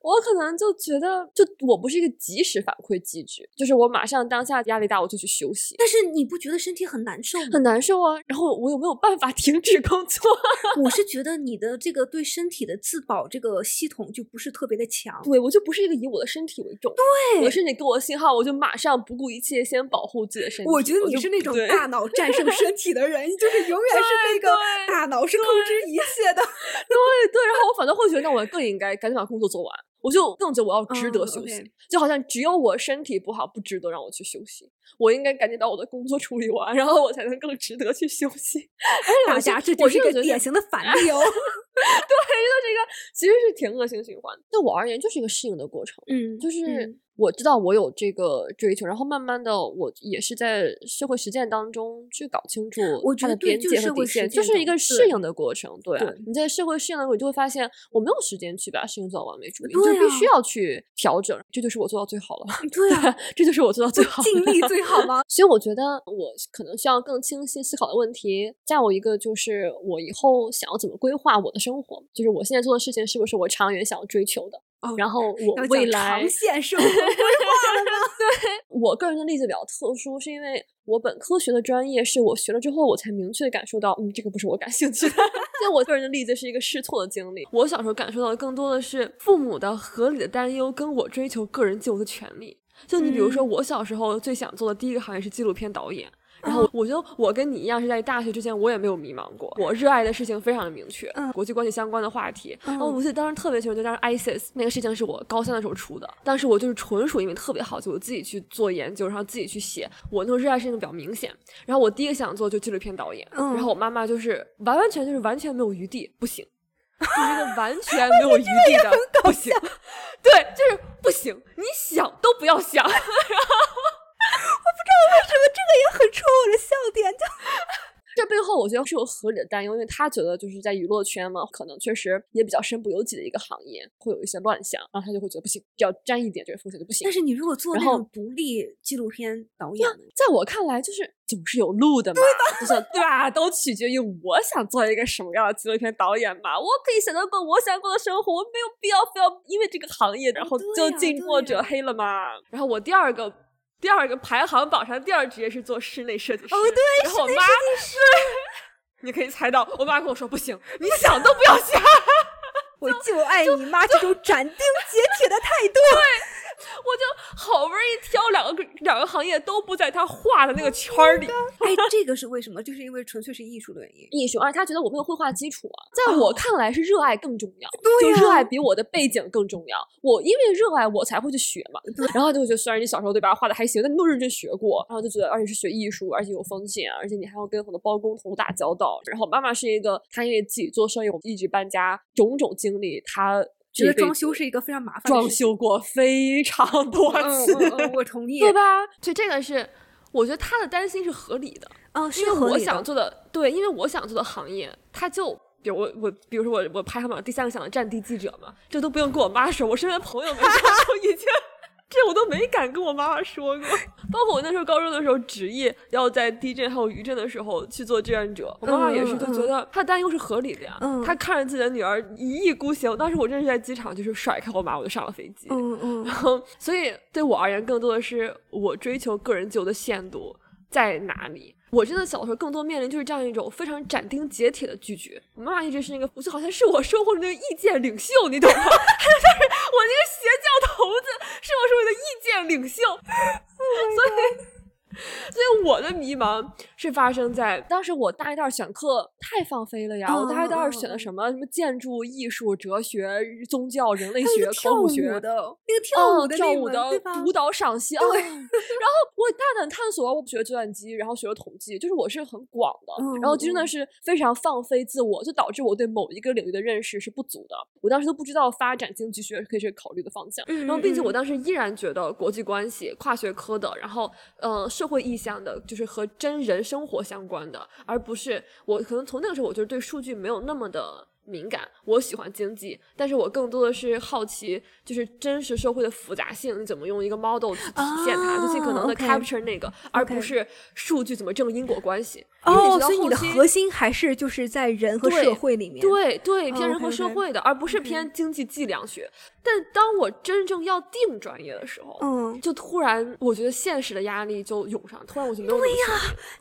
我可能就觉得，就我不是一个及时反馈机制，就是我马上当下压力大我就去休息。但是你不觉得身体很难受吗？很难受啊！然后我有没有办法 停止工作？我是觉得你的这个对身体的自保这个系统就不是特别的强。对，我就不是一个以我的身体为重。对，我的身体给我的信号，我就马上不顾一切先保护自己的身体。我觉得你是。那种大脑战胜身体的人，就是永远是那个大脑是控制一切的。对对，然后我反倒会觉得，那我更应该赶紧把工作做完。我就更觉得我要值得休息，就好像只有我身体不好，不值得让我去休息。我应该赶紧把我的工作处理完，然后我才能更值得去休息。大家，这就是一个典型的反例哦。对，就是一个其实是挺恶性循环。对我而言，就是一个适应的过程。嗯，就是。我知道我有这个追求，然后慢慢的，我也是在社会实践当中去搞清楚它的边界和底线，就是一个适应的过程。对，你在社会适应的时候，你就会发现我没有时间去把事情做到完美主义，就必须要去调整。这就是我做到最好了。对啊，这就是我做到最好，尽力最好吗？所以我觉得我可能需要更清晰思考的问题，再有一个就是我以后想要怎么规划我的生活，就是我现在做的事情是不是我长远想要追求的。然后我未来长线生活规划了吗？对我个人的例子比较特殊，是因为我本科学的专业是我学了之后，我才明确的感受到，嗯，这个不是我感兴趣的。像我个人的例子是一个试错的经历。我小时候感受到的更多的是父母的合理的担忧，跟我追求个人自由的权利。就你比如说，我小时候最想做的第一个行业是纪录片导演。然后我觉得我跟你一样是在大学之前，我也没有迷茫过。我热爱的事情非常的明确，国际关系相关的话题。然后我记得当时特别清楚，就当时 ISIS 那个事情是我高三的时候出的。当时我就是纯属因为特别好奇，我自己去做研究，然后自己去写。我那种热爱事情比较明显。然后我第一个想做就纪录片导演。然后我妈妈就是完完全就是完全没有余地，不行，就是一个完全没有余地的不行。对，就是不行，你想都不要想。然后。我不知道为什么这个也很戳我的笑点，就 这背后我觉得是有合理的担忧，因为他觉得就是在娱乐圈嘛，可能确实也比较身不由己的一个行业，会有一些乱象，然后他就会觉得不行，只要沾一点这个风险就不行。但是你如果做那种独立纪录片导演，在我看来就是总是有路的嘛，就是对吧？都取决于我想做一个什么样的纪录片导演嘛。我可以选择过我想过的生活，我没有必要非要因为这个行业然后就近墨者黑了嘛。然后我第二个。第二个排行榜上第二职业是做室内设计师。哦，对，然后我妈，你可以猜到，我妈跟我说不行，你想都不要想。我就爱你妈这种斩钉截铁的态度。对。我就好不容易挑两个两个行业都不在他画的那个圈儿里，哎，这个是为什么？就是因为纯粹是艺术的原因。艺术，而且他觉得我没有绘画基础啊。在我看来是热爱更重要，对就热爱比我的背景更重要。我因为热爱我才会去学嘛。然后就觉得虽然你小时候对吧画的还行，但你没有认真学过。然后就觉得而且是学艺术，而且有风险，而且你还要跟很多包工头打交道。然后妈妈是一个，她因为自己做生意，我一直搬家，种种经历，她。觉得装修是一个非常麻烦的事。装修过非常多次，我同意，对吧？所以这个是，我觉得他的担心是合理的。嗯，因为我想做的，对，因为我想做的行业，他就比如我我，比如说我我排行榜第三个想的战地记者嘛，这都不用跟我妈说，我身边朋友们 都已经。这我都没敢跟我妈妈说过，包括我那时候高中的时候，执意要在地震还有余震的时候去做志愿者，我妈妈也是就觉得她担忧是合理的呀。她看着自己的女儿一意孤行，当时我真是在机场就是甩开我妈，我就上了飞机。嗯嗯，然后所以对我而言，更多的是我追求个人自由的限度在哪里。我真的小时候更多面临就是这样一种非常斩钉截铁的拒绝。我妈妈一直是那个，我就好像是我生活中的那个意见领袖，你懂吗？就 是我那个邪教头子，是我是我的意见领袖，所以。所以我的迷茫是发生在当时我大一、大二选课太放飞了呀！我大一、大二选的什么什么建筑、艺术、哲学、宗教、人类学、考古学的，那个跳舞的、跳舞的、舞蹈赏析啊。然后我大胆探索，我学计算机，然后学了统计，就是我是很广的。然后真的是非常放飞自我，就导致我对某一个领域的认识是不足的。我当时都不知道发展经济学可以是考虑的方向。然后，并且我当时依然觉得国际关系、跨学科的，然后呃社会意向的，就是和真人生活相关的，而不是我可能从那个时候，我就对数据没有那么的。敏感，我喜欢经济，但是我更多的是好奇，就是真实社会的复杂性，你怎么用一个 model 去体现它，就尽可能的 capture 那个，而不是数据怎么证因果关系。哦，所以你的核心还是就是在人和社会里面，对对，偏人和社会的，而不是偏经济计量学。但当我真正要定专业的时候，嗯，就突然我觉得现实的压力就涌上，突然我就没有对呀，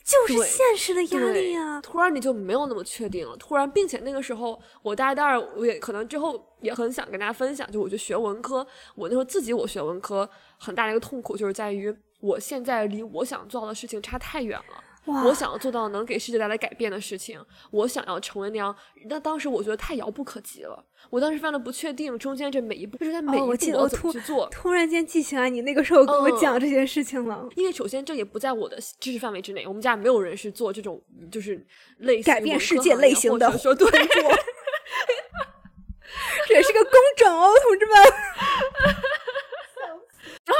就是现实的压力呀，突然你就没有那么确定了，突然，并且那个时候。我大一、大二，我也可能之后也很想跟大家分享，就我就学文科，我那时候自己我学文科很大的一个痛苦就是在于，我现在离我想做的事情差太远了。我想要做到能给世界带来改变的事情，我想要成为那样，那当时我觉得太遥不可及了。我当时非常的不确定，中间这每一步就是在每一步我怎么去做。突然间记起来你那个时候跟我讲这件事情了。因为首先这也不在我的知识范围之内，我们家没有人是做这种就是类改变世界类型的说对。这也是个工整哦，同志们。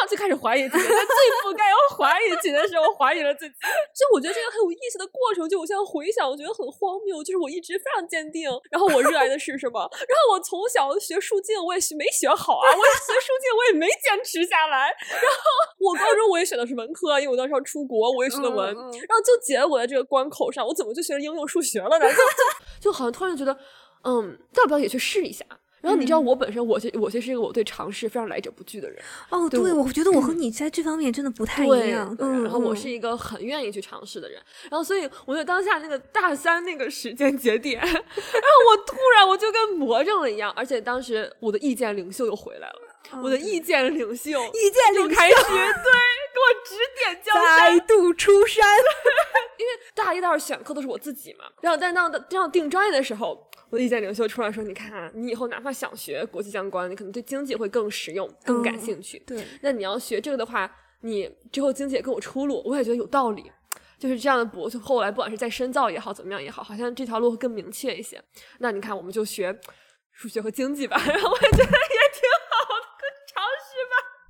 然后就开始怀疑自己，在最不该要怀疑自己的时候怀疑了自己。所以我觉得这个很有意思的过程，就我现在回想，我觉得很荒谬。就是我一直非常坚定，然后我热爱的是什么？然后我从小学数镜，我也学没学好啊，我学数镜我也没坚持下来。然后我高中我也选的是文科，因为我当时要出国，我也学的文。然后就结果在这个关口上，我怎么就学了应用数学了呢？就就好像突然觉得。嗯，要不要也去试一下？然后你知道我本身，我其我其实是一个我对尝试非常来者不拒的人。哦，对，我觉得我和你在这方面真的不太一样。嗯，然后我是一个很愿意去尝试的人。然后所以我觉得当下那个大三那个时间节点，然后我突然我就跟魔怔了一样，而且当时我的意见领袖又回来了。我的意见领袖，意见领袖开始对给我指点江山，再度出山。因为大一、大二选课都是我自己嘛，然后在那这样定专业的时候，我的意见领袖出来说：“你看，你以后哪怕想学国际相关，你可能对经济会更实用、更感兴趣。对，那你要学这个的话，你之后经济也更有出路。我也觉得有道理，就是这样的博。就后来不管是在深造也好，怎么样也好，好像这条路会更明确一些。那你看，我们就学数学和经济吧。然后我也觉得也挺好的。”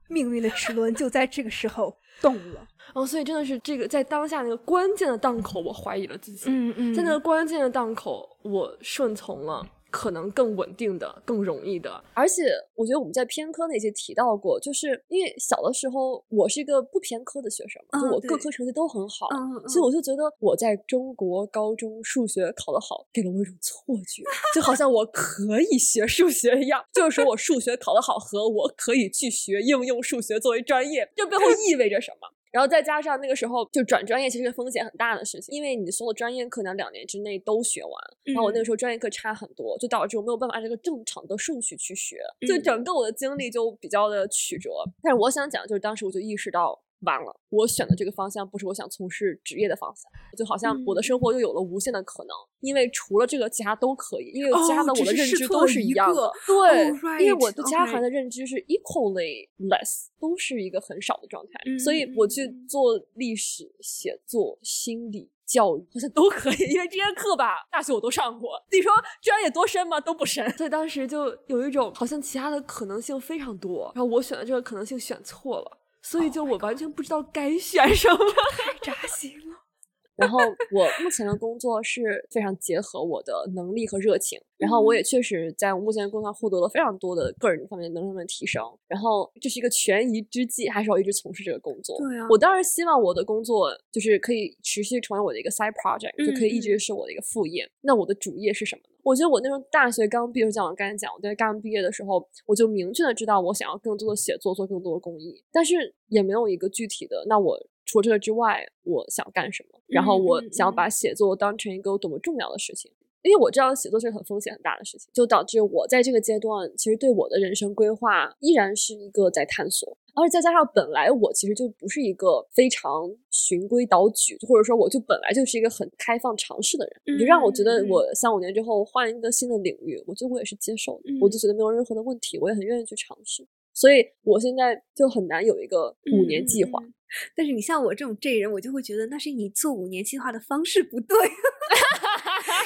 命运的齿轮就在这个时候动了，哦，所以真的是这个在当下那个关键的档口，我怀疑了自己。嗯嗯，在那个关键的档口，我顺从了。可能更稳定的、更容易的，而且我觉得我们在偏科那些提到过，就是因为小的时候我是一个不偏科的学生，就我各科成绩都很好，所以我就觉得我在中国高中数学考得好，给了我一种错觉，就好像我可以学数学一样。就是说我数学考得好和我可以去学应用数学作为专业，这背后意味着什么？然后再加上那个时候就转专业，其实是风险很大的事情，因为你所有专业课呢两年之内都学完，然后我那个时候专业课差很多，就导致我没有办法按这个正常的顺序去学，就整个我的经历就比较的曲折。但是我想讲，就是当时我就意识到。完了，我选的这个方向不是我想从事职业的方向，就好像我的生活又有了无限的可能，因为除了这个，其他都可以，因为其他的我的认知都是一样的。对，因为我对其他行业的认知是 equally less，都是一个很少的状态，所以我去做历史、写作、心理、教育，好像都可以，因为这些课吧，大学我都上过。你说专业多深吗？都不深。所以当时就有一种好像其他的可能性非常多，然后我选的这个可能性选错了。所以就我完全不知道该选什么，太 扎心了。然后我目前的工作是非常结合我的能力和热情，然后我也确实在我目前的工作上获得了非常多的个人方面能力的提升。然后这是一个权宜之计，还是要一直从事这个工作。对啊，我当然希望我的工作就是可以持续成为我的一个 side project，就可以一直是我的一个副业。那我的主业是什么呢？我觉得我那时候大学刚毕业，就像我刚才讲，我在刚毕业的时候，我就明确的知道我想要更多的写作，做更多的公益，但是也没有一个具体的。那我。除了这个之外，我想干什么？然后我想要把写作当成一个多么重要的事情，因为我知道写作是很风险很大的事情，就导致我在这个阶段其实对我的人生规划依然是一个在探索，而且再加上本来我其实就不是一个非常循规蹈矩，或者说我就本来就是一个很开放尝试的人，就让我觉得我三五年之后换一个新的领域，我觉得我也是接受的，我就觉得没有任何的问题，我也很愿意去尝试，所以我现在就很难有一个五年计划。但是你像我这种 J 人，我就会觉得那是你做五年计划的方式不对。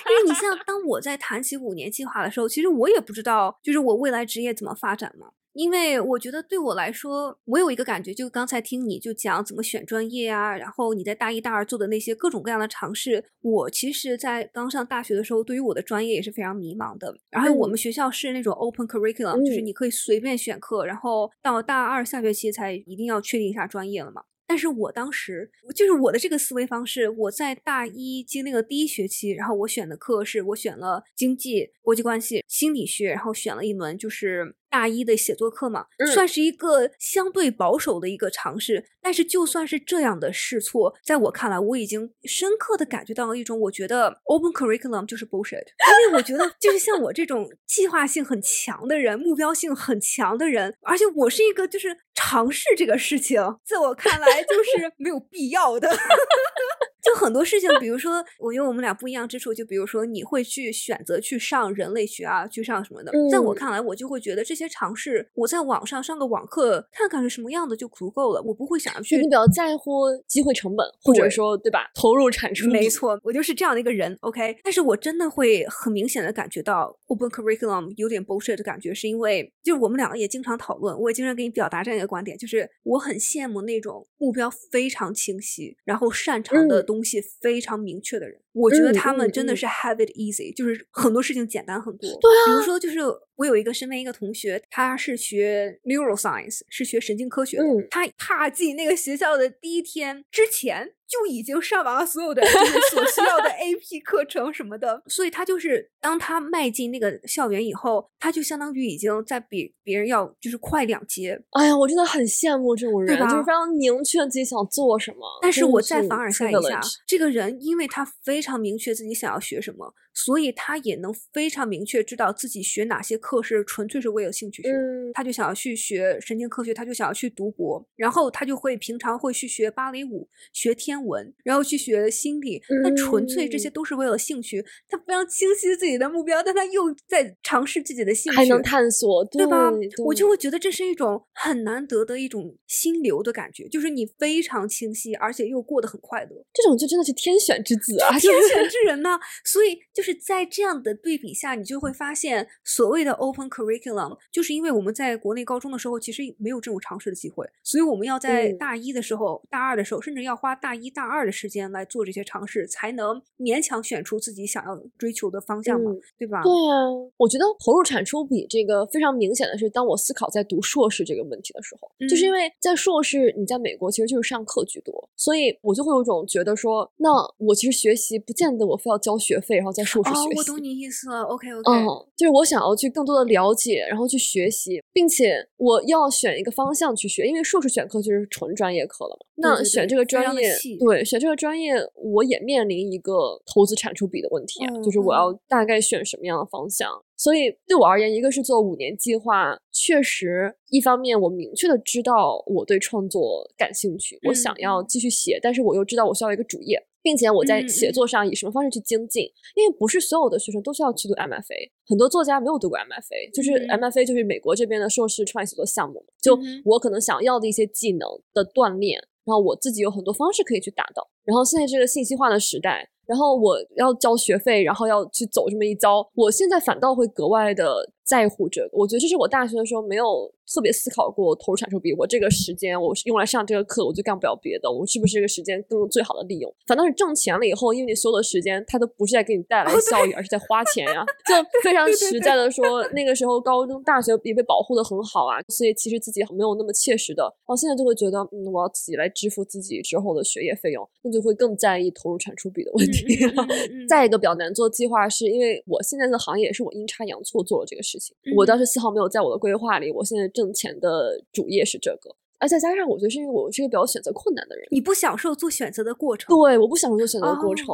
因为你像当我在谈起五年计划的时候，其实我也不知道就是我未来职业怎么发展嘛。因为我觉得对我来说，我有一个感觉，就刚才听你就讲怎么选专业啊，然后你在大一、大二做的那些各种各样的尝试，我其实，在刚上大学的时候，对于我的专业也是非常迷茫的。然后我们学校是那种 open curriculum，就是你可以随便选课，然后到大二下学期才一定要确定一下专业了嘛。但是我当时就是我的这个思维方式，我在大一经历了第一学期，然后我选的课是我选了经济、国际关系、心理学，然后选了一门就是。大一的写作课嘛，算是一个相对保守的一个尝试。但是就算是这样的试错，在我看来，我已经深刻的感觉到了一种，我觉得 open curriculum 就是 bullshit。因为我觉得，就是像我这种计划性很强的人，目标性很强的人，而且我是一个就是尝试这个事情，在我看来就是没有必要的。就很多事情，比如说，我觉得我们俩不一样之处，就比如说，你会去选择去上人类学啊，去上什么的。在我看来，我就会觉得这些尝试，我在网上上个网课看看是什么样的就足够了，我不会想要去。你比较在乎机会成本，或者说对吧？投入产出。没错，我就是这样的一个人。OK，但是我真的会很明显的感觉到 open curriculum 有点 bullshit 的感觉，是因为就是我们两个也经常讨论，我也经常给你表达这样一个观点，就是我很羡慕那种目标非常清晰，然后擅长的。东西非常明确的人，我觉得他们真的是 have it easy，就是很多事情简单很多。对啊，比如说，就是我有一个身边一个同学，他是学 neuroscience，是学神经科学的。他踏进那个学校的第一天之前。就已经上完了所有的就是所需要的 AP 课程什么的，所以他就是当他迈进那个校园以后，他就相当于已经在比别人要就是快两阶。哎呀，我真的很羡慕这种人，就是非常明确自己想做什么。但是我再凡尔赛一下，这个人因为他非常明确自己想要学什么。所以他也能非常明确知道自己学哪些课是纯粹是为了兴趣学，他就想要去学神经科学，他就想要去读博，然后他就会平常会去学芭蕾舞、学天文，然后去学心理，那纯粹这些都是为了兴趣。他非常清晰自己的目标，但他又在尝试自己的兴趣，还能探索，对吧？我就会觉得这是一种很难得的一种心流的感觉，就是你非常清晰，而且又过得很快乐。这种就真的是天选之子啊，天选之人呢。所以就。就是在这样的对比下，你就会发现，所谓的 open curriculum，就是因为我们在国内高中的时候，其实没有这种尝试的机会，所以我们要在大一的时候、大二的时候，甚至要花大一大二的时间来做这些尝试，才能勉强选出自己想要追求的方向嘛，对吧？对呀，我觉得投入产出比这个非常明显的是，当我思考在读硕士这个问题的时候，就是因为在硕士你在美国其实就是上课居多，所以我就会有种觉得说，那我其实学习不见得我非要交学费，然后再。哦，我懂你意思了。OK OK，嗯，就是我想要去更多的了解，然后去学习，并且我要选一个方向去学，因为硕士选课就是纯专业课了嘛。那选这个专业，对，选这个专业，我也面临一个投资产出比的问题，就是我要大概选什么样的方向。所以对我而言，一个是做五年计划，确实一方面我明确的知道我对创作感兴趣，我想要继续写，但是我又知道我需要一个主业。并且我在写作上以什么方式去精进？因为不是所有的学生都需要去读 MFA，很多作家没有读过 MFA，就是 MFA 就是美国这边的硕士创意写作项目。就我可能想要的一些技能的锻炼，然后我自己有很多方式可以去达到。然后现在这个信息化的时代。然后我要交学费，然后要去走这么一遭，我现在反倒会格外的在乎这个。我觉得这是我大学的时候没有特别思考过投入产出比。我这个时间我是用来上这个课，我就干不了别的。我是不是这个时间更最好的利用？反倒是挣钱了以后，因为你所有的时间它都不是在给你带来效益，而是在花钱呀。就非常实在的说，那个时候高中、大学也被保护的很好啊，所以其实自己没有那么切实的。然后现在就会觉得，嗯，我要自己来支付自己之后的学业费用，那就会更在意投入产出比的问题。再一个比较难做计划，是因为我现在的行业也是我阴差阳错做了这个事情。我当时丝毫没有在我的规划里。我现在挣钱的主业是这个，而再加上我觉得是因为我是一个比较选择困难的人。你不享受做选择的过程？对，我不享受做选择的过程。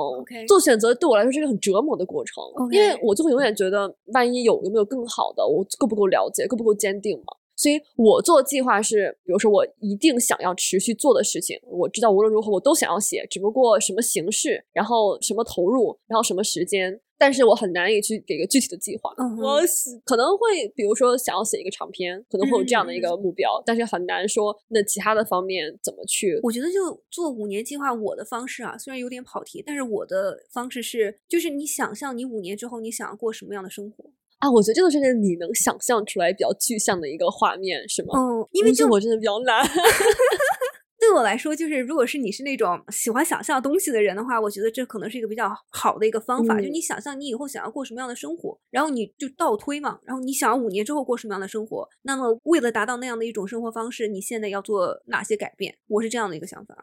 做选择对我来说是一个很折磨的过程，因为我就会永远觉得，万一有有没有更好的，我够不够了解，够不够坚定嘛？所以我做计划是，比如说我一定想要持续做的事情，我知道无论如何我都想要写，只不过什么形式，然后什么投入，然后什么时间，但是我很难以去给个具体的计划。我可能会比如说想要写一个长篇，可能会有这样的一个目标，但是很难说那其他的方面怎么去。我觉得就做五年计划，我的方式啊，虽然有点跑题，但是我的方式是，就是你想象你五年之后你想要过什么样的生活。啊，我觉得这个是你能想象出来比较具象的一个画面，是吗？嗯，因为就我真的比较难。对我来说，就是如果是你是那种喜欢想象东西的人的话，我觉得这可能是一个比较好的一个方法。就你想象你以后想要过什么样的生活，然后你就倒推嘛，然后你想要五年之后过什么样的生活，那么为了达到那样的一种生活方式，你现在要做哪些改变？我是这样的一个想法。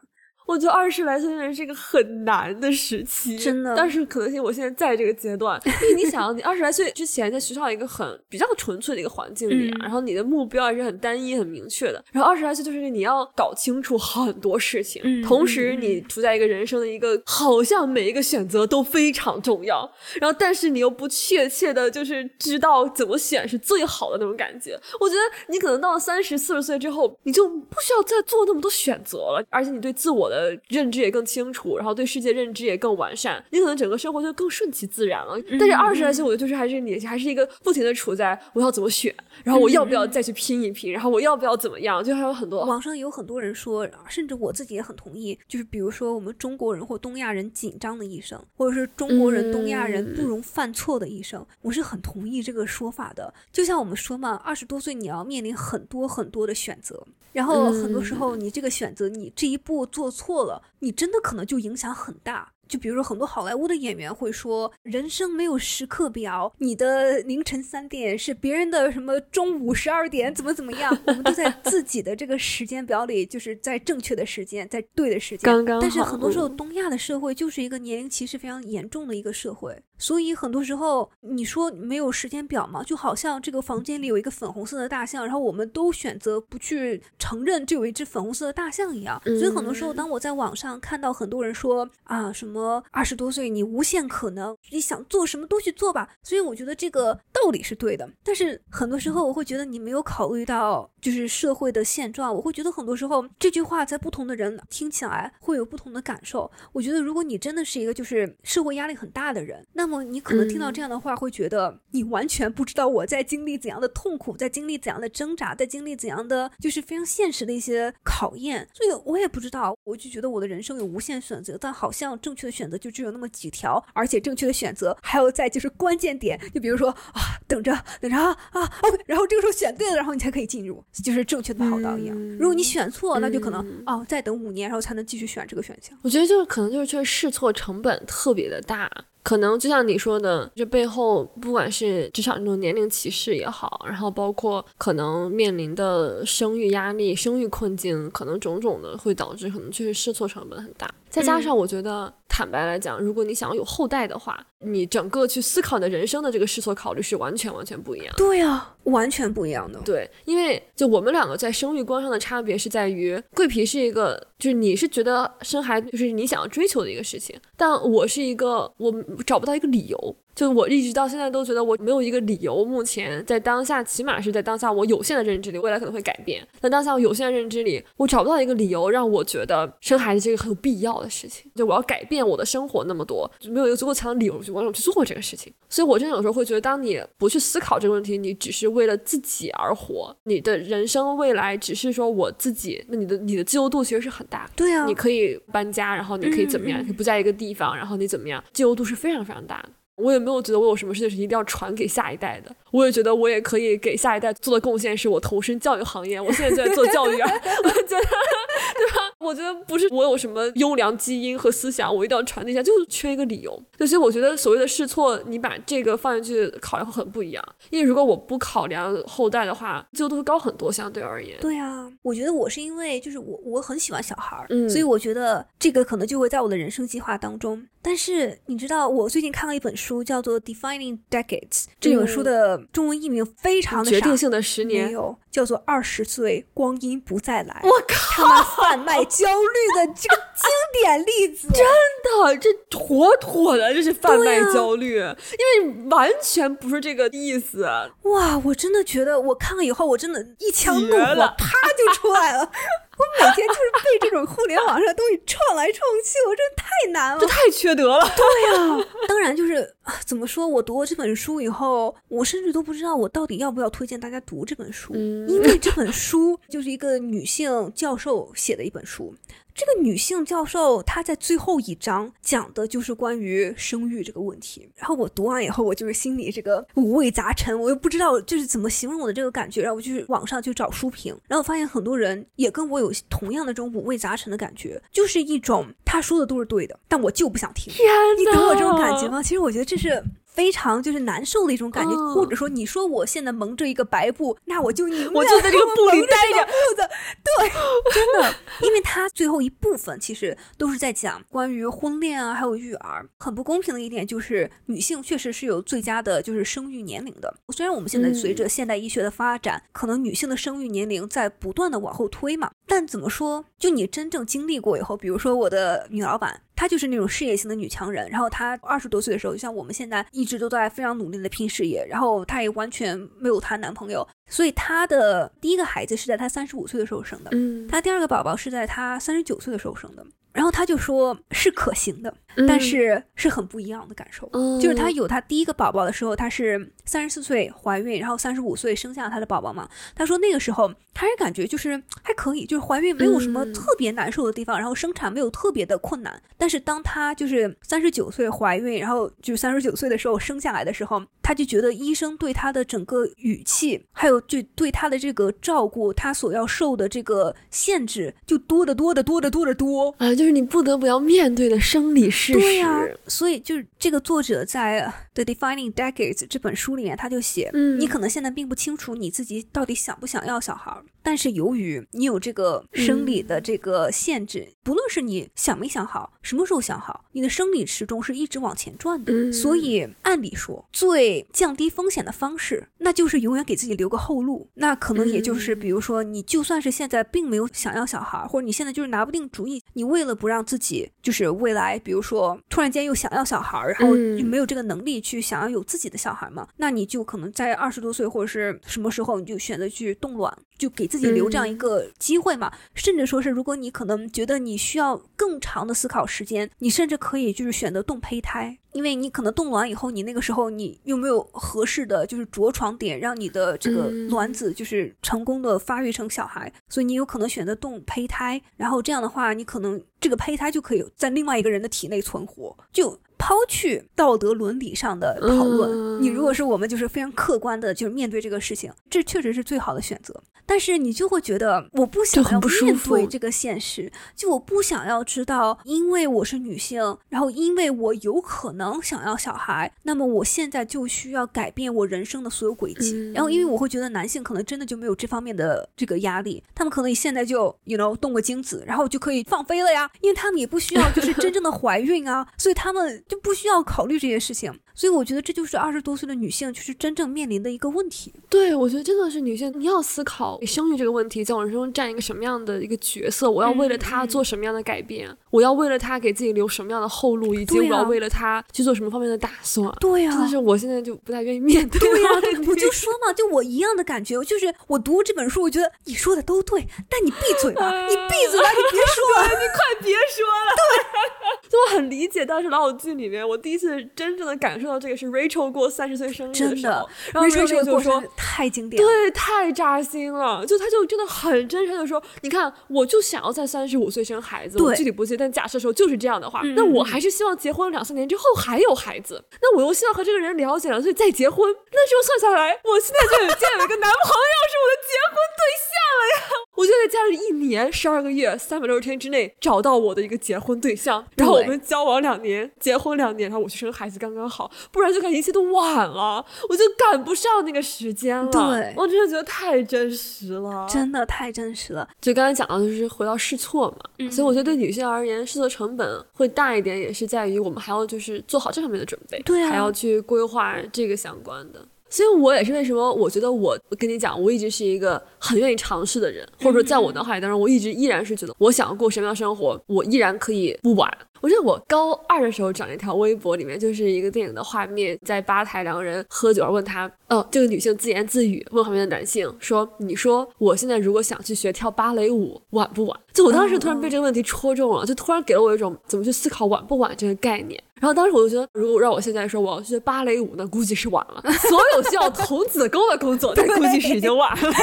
我觉得二十来岁的人是一个很难的时期，真的。但是可能性我现在在这个阶段，因为你想，你二十来岁之前在学校一个很比较纯粹的一个环境里，然后你的目标也是很单一、很明确的。然后二十来岁就是你要搞清楚很多事情，同时你处在一个人生的一个好像每一个选择都非常重要，然后但是你又不确切的就是知道怎么选是最好的那种感觉。我觉得你可能到了三十四十岁之后，你就不需要再做那么多选择了，而且你对自我的。呃，认知也更清楚，然后对世界认知也更完善，你可能整个生活就更顺其自然了。但是二十来岁，我觉得就是还是你还是一个不停的处在我要怎么选，然后我要不要再去拼一拼，然后我要不要怎么样，就还有很多。网上有很多人说，甚至我自己也很同意，就是比如说我们中国人或东亚人紧张的一生，或者是中国人东亚人不容犯错的一生，我是很同意这个说法的。就像我们说嘛，二十多岁你要面临很多很多的选择。然后很多时候，你这个选择，你这一步做错错了，你真的可能就影响很大。就比如说很多好莱坞的演员会说，人生没有时刻表，你的凌晨三点是别人的什么中午十二点，怎么怎么样，我们都在 自己的这个时间表里，就是在正确的时间，在对的时间。刚刚但是很多时候，东亚的社会就是一个年龄歧视非常严重的一个社会，所以很多时候你说没有时间表嘛，就好像这个房间里有一个粉红色的大象，然后我们都选择不去承认这有一只粉红色的大象一样。所以很多时候，当我在网上看到很多人说啊什么二十多岁你无限可能，你想做什么都去做吧，所以我觉得这个道理是对的。但是很多时候我会觉得你没有考虑到就是社会的现状，我会觉得很多时候这句话在不同的人听起来会有不同的感受。我觉得如果你真的是一个就是社会压力很大的人，那么你可能听到这样的话会觉得你完全不知道我在经历怎样的痛苦，在经历怎样的挣扎，在经历怎样的就是非常现实的一些考验。所以我也不知道，我就觉得我的人生有无限选择，但好像正确的选择就只有那么几条，而且正确的选择还要在就是关键点，就比如说啊，等着等着啊啊，OK，然后这个时候选对了，然后你才可以进入，就是正确的跑道一样。如果你选错，那就可能哦，再等五年，然后才能继续选这个选项。我觉得就是可能就是确实试错成本特别的大。可能就像你说的，这背后不管是职场这种年龄歧视也好，然后包括可能面临的生育压力、生育困境，可能种种的会导致可能确实试错成本很大。再加上我觉得，坦白来讲，如果你想要有后代的话，你整个去思考你的人生的这个试错考虑是完全完全不一样。对呀，完全不一样的。对，因为就我们两个在生育观上的差别是在于，桂皮是一个，就是你是觉得生孩子就是你想要追求的一个事情，但我是一个我找不到一个理由。就我一直到现在都觉得我没有一个理由，目前在当下，起码是在当下我有限的认知里，未来可能会改变。但当下我有限的认知里，我找不到一个理由让我觉得生孩子这个很有必要的事情。就我要改变我的生活那么多，就没有一个足够强的理由去我想去做这个事情。所以我真的有时候会觉得，当你不去思考这个问题，你只是为了自己而活，你的人生未来只是说我自己，那你的你的自由度其实是很大。对啊，你可以搬家，然后你可以怎么样？可以不在一个地方，然后你怎么样？自由度是非常非常大的。我也没有觉得我有什么事情是一定要传给下一代的。我也觉得我也可以给下一代做的贡献是我投身教育行业。我现在就在做教育啊，我觉得，对吧？我觉得不是我有什么优良基因和思想，我一定要传递一下，就是缺一个理由。所以我觉得所谓的试错，你把这个放进去考量会很不一样。因为如果我不考量后代的话，自由度会高很多，相对而言。对啊，我觉得我是因为就是我我很喜欢小孩儿，嗯所以我觉得这个可能就会在我的人生计划当中。但是你知道，我最近看了一本书，叫做《Defining Decades》。这本书的中文译名非常的傻决定性的十没年，有，叫做《二十岁光阴不再来》。我靠，他妈贩卖焦虑的这个经典例子，真的这妥妥的就是贩卖焦虑，因为完全不是这个意思。哇！我真的觉得我看了以后，我真的一腔怒火啪就出来了。我每天就是被这种互联网上的东西撞来撞去，我真的太难了这。太缺德了。对呀、当然就是啊怎么说，我读了这本书以后，我甚至都不知道我到底要不要推荐大家读这本书，嗯因为这本书就是一个女性教授写的一本书。这个女性教授她在最后一章讲的就是关于生育这个问题。然后我读完以后，我就是心里这个五味杂陈，我又不知道就是怎么形容我的这个感觉。然后我就去网上去找书评，然后发现很多人也跟我有同样的这种五味杂陈的感觉，就是一种他说的都是对的，但我就不想听。天你懂我这种感觉？吗？其实我觉得这是非常就是难受的一种感觉，嗯或者说你说我现在蒙着一个白布，那我就宁愿我就在这个布里待着。布子，对，真的，因为它最后一部分其实都是在讲关于婚恋啊，还有育儿。很不公平的一点就是，女性确实是有最佳的就是生育年龄的。虽然我们现在随着现代医学的发展，可能女性的生育年龄在不断的往后推嘛，但怎么说，就你真正经历过以后，比如说我的女老板。她就是那种事业型的女强人，然后她二十多岁的时候，就像我们现在一直都在非常努力的拼事业，然后她也完全没有她男朋友，所以她的第一个孩子是在她三十五岁的时候生的，嗯，她第二个宝宝是在她三十九岁的时候生的。然后她就说是可行的，嗯但是是很不一样的感受。嗯就是她有她第一个宝宝的时候，她是三十四岁怀孕，然后三十五岁生下她的宝宝嘛。她说那个时候她是感觉就是还可以，就是怀孕没有什么嗯特别难受的地方，然后生产没有特别的困难。但是当她就是三十九岁怀孕，然后就是三十九岁的时候生下来的时候，她就觉得医生对她的整个语气，还有就对她的这个照顾，她所要受的这个限制，就多得多的多得多得多啊，就是你不得不要面对的生理事实。对呀，所以就是这个作者在《The Defining Decades》这本书里面，他就写，嗯，你可能现在并不清楚你自己到底想不想要小孩，但是由于你有这个生理的这个限制，不论是你想没想好，什么时候想好，你的生理时钟是一直往前转的。所以按理说，最降低风险的方式，那就是永远给自己留个后路。那可能也就是，比如说，你就算是现在并没有想要小孩，或者你现在就是拿不定主意，你为了不让自己就是未来，比如说突然间又想要小孩，然后就没有这个能力去想要有自己的小孩嘛，那你就可能在二十多岁或者是什么时候，你就选择去冻卵，就给自己留这样一个机会嘛。甚至说是，如果你可能觉得你需要更长的思考时间，你甚至可以就是选择冻胚胎。因为你可能冻卵以后，你那个时候你又没有合适的就是着床点，让你的这个卵子就是成功的发育成小孩，所以你有可能选择冻胚胎，然后这样的话，你可能这个胚胎就可以在另外一个人的体内存活。就抛去道德伦理上的讨论，你如果是我们就是非常客观的，就是面对这个事情，这确实是最好的选择。但是你就会觉得我不想要面对这个现实，就我不想要知道，因为我是女性，然后因为我有可能想要小孩，那么我现在就需要改变我人生的所有轨迹。然后因为我会觉得男性可能真的就没有这方面的这个压力，他们可能现在就 you know 动个精子，然后就可以放飞了呀，因为他们也不需要就是真正的怀孕啊，所以他们就不需要考虑这些事情。所以我觉得这就是二十多岁的女性就是真正面临的一个问题。对，我觉得真的是女性，你要思考生育这个问题在我人生中占一个什么样的一个角色，我要为了她做什么样的改变，我要为了她给自己留什么样的后路，以及我要为了她去做什么方面的打算。对呀，真的是我现在就不太愿意面对。对呀，我就说嘛，就我一样的感觉，就是我读这本书，我觉得你说的都对，但你闭嘴吧，你闭嘴吧，你别说了，你快别说了。对，就我很理解当时老友记里面，我第一次真正的感受到这个是 Rachel。过三十岁生日的时候，然后 Rachel 就说太经典了，对，太扎心了。就他就真的很真诚的说，你看，我就想要在三十五岁生孩子，我具体不记，但假设说就是这样的话，那我还是希望结婚两三年之后还有孩子。那我又希望和这个人了解了，所以再结婚。那这算下来，我现在就有见有一个男朋友是我的结婚对象了呀。我就在家里一年十二个月三百六十天之内找到我的一个结婚对象，然后我们交往两年，结婚两年，然后我去生孩子刚刚好，不然就感觉一切都晚了，我就赶不上那个时间了。对，我真的觉得太真实了，真的太真实了。就刚才讲到，就是回到试错嘛，所以我觉得对女性而言，试错成本会大一点，也是在于我们还要就是做好这方面的准备，对啊，还要去规划这个相关的。所以，我也是为什么我觉得我跟你讲，我一直是一个很愿意尝试的人，或者说，在我脑海当中，我一直依然是觉得，我想要过什么样生活，我依然可以不晚。我记得我高二的时候转了一条微博，里面就是一个电影的画面，在吧台两个人喝酒，问他，哦，这个女性自言自语问旁边的男性说：“你说我现在如果想去学跳芭蕾舞，晚不晚？”就我当时突然被这个问题戳中了，就突然给了我一种怎么去思考晚不晚这个概念。然后当时我就觉得，如果让我现在说我要学芭蕾舞，那估计是晚了。所有需要童子功的工作，那估计是已经晚了。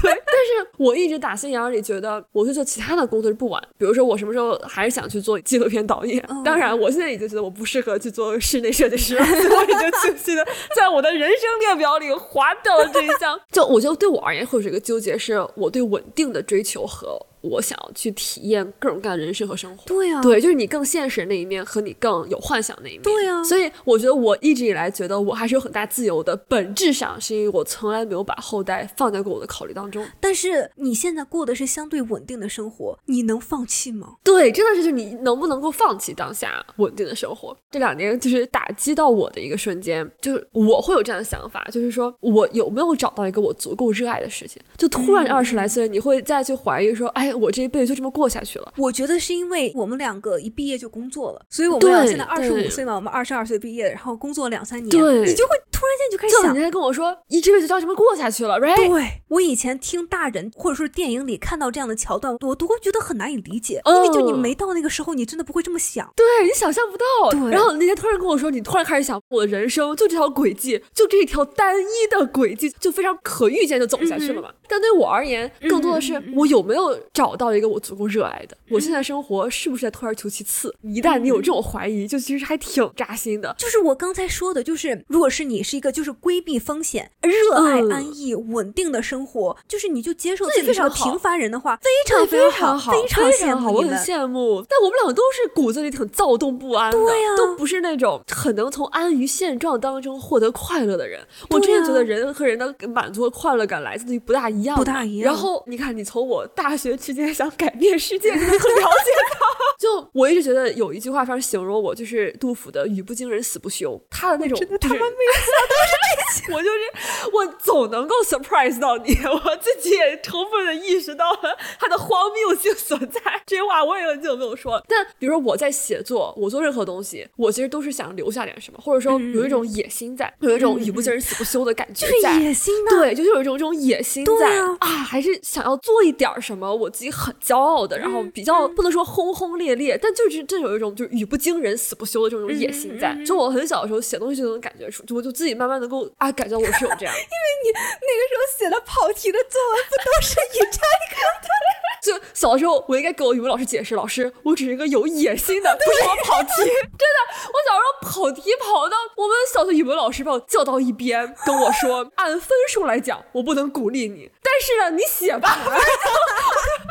对。但是我一直打心眼里觉得，我去做其他的工作是不晚。比如说，我什么时候还是想去做纪录片导演。当然，我现在已经觉得我不适合去做室内设计师了。我已经清晰的在我的人生列表里划掉了这一项。就我觉得对我而言，会有一个纠结，是我对稳定的追求和。我想要去体验各种各样的人生和生活。对呀，对，就是你更现实那一面和你更有幻想那一面。对呀，所以我觉得我一直以来觉得我还是有很大自由的，本质上是因为我从来没有把后代放在过我的考虑当中。但是你现在过的是相对稳定的生活，你能放弃吗？对，真的是，就你能不能够放弃当下稳定的生活？这两年就是打击到我的一个瞬间，就是我会有这样的想法，就是说我有没有找到一个我足够热爱的事情？就突然二十来岁，你会再去怀疑说，哎，我这一辈子就这么。过下去了，我觉得是因为我们两个一毕业就工作了，所以我们俩现在二十五岁嘛，我们二十二岁毕业，然后工作两三年，你就会突然间就开始想，你在跟我说一这辈子就要这么过下去了，right？对我以前听大人或者说电影里看到这样的桥段，我都会觉得很难以理解，因为就你没到那个时候，你真的不会这么想，对你想象不到。对，然后那天突然跟我说，你突然开始想，我的人生就这条轨迹，就这条单一的轨迹，就非常可预见就走下去了嘛。但对我而言，更多的是我有没有找到一个我足够热爱的，我现在生活是不是在退而求其次？一旦你有这种怀疑，就其实还挺扎心的。就是我刚才说的，就是如果是你是一个就是规避风险、热爱安逸、稳定的生活，就是你就接受自己是个平凡人的话，非常非常好，非常羡慕我很羡慕。但我们两个都是骨子里挺躁动不安的，对呀，都不是那种很能从安于现状当中获得快乐的人。我真的觉得人和人的满足和快乐感来自于不大一样，不大一样。然后你看，你从我大学期间想改变世界，你很了解他。就我一直觉得有一句话非常形容我，就是杜甫的“语不惊人死不休”。他的那种，真的他们每次都是这些。我就是我总能够 surprise 到你，我自己也充分的意识到了他的荒谬性所在。这句话我也很久没有说了。但比如说我在写作，我做任何东西，我其实都是想留下点什么，或者说有一种野心在，有一种语不惊人死不休的感觉在。野心呢？对，就是有一种这种野心在啊，还是想要做一点什么，我自己很骄傲的，然后比较不能说轰轰烈烈，但就是真有一种就是语不惊人死不休的这种野心在。就我很小的时候写东西就能感觉出，就我就自己慢慢能够啊，感觉我是有这样。因为你那个时候写的跑题的作文不都是以这个的？就小的时候，我应该给我语文老师解释，老师，我只是一个有野心的，不是我跑题。真的，我小时候跑题跑到我们小学语文老师把我叫到一边，跟我说，按分数来讲，我不能鼓励你，但是呢，你写吧。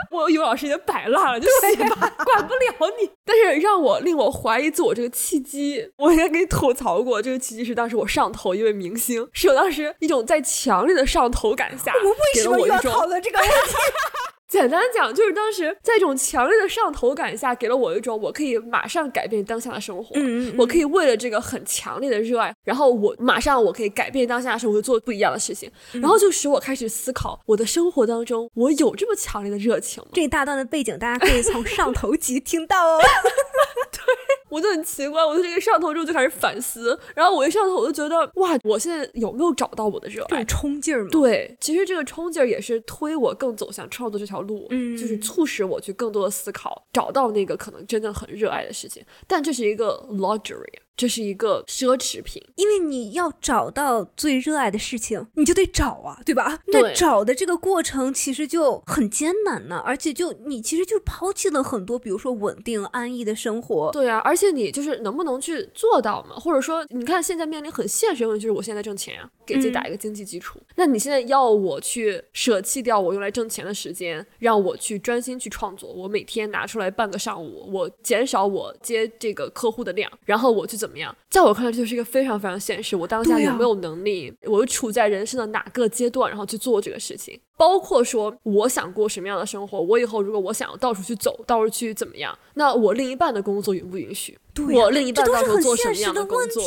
我语文老师已经摆烂了，就写吧，管不了你。但是让我令我怀疑自我这个契机，我应该给你吐槽过。这个契机是当时我上头一位明星，是我当时一种在强烈的上头感下，我们为什么要讨论这个问题？简单讲，就是当时在一种强烈的上头感下，给了我一种我可以马上改变当下的生活。嗯我可以为了这个很强烈的热爱，然后我马上我可以改变当下的生活，做不一样的事情，然后就使我开始思考，我的生活当中我有这么强烈的热情吗？这一大段的背景，大家可以从上头集听到哦。对。我就很奇怪，我就这个上头之后就开始反思，然后我一上头我就觉得，哇，我现在有没有找到我的热爱、冲劲儿吗？对，其实这个冲劲儿也是推我更走向创作这条路，嗯，就是促使我去更多的思考，找到那个可能真的很热爱的事情。但这是一个 luxury。这是一个奢侈品，因为你要找到最热爱的事情，你就得找啊，对吧？那找的这个过程其实就很艰难呢，而且就你其实就抛弃了很多，比如说稳定安逸的生活。对啊，而且你就是能不能去做到嘛？或者说，你看现在面临很现实的问题，就是我现在挣钱啊，给自己打一个经济基础。那你现在要我去舍弃掉我用来挣钱的时间，让我去专心去创作，我每天拿出来半个上午，我减少我接这个客户的量，然后我去怎么样？在我看来，这就是一个非常非常现实。我当下有没有能力？我处在人生的哪个阶段，然后去做这个事情？包括说，我想过什么样的生活？我以后如果我想要到处去走，到处去怎么样？那我另一半的工作允不允许？对我另一半到时候做什么样的工作？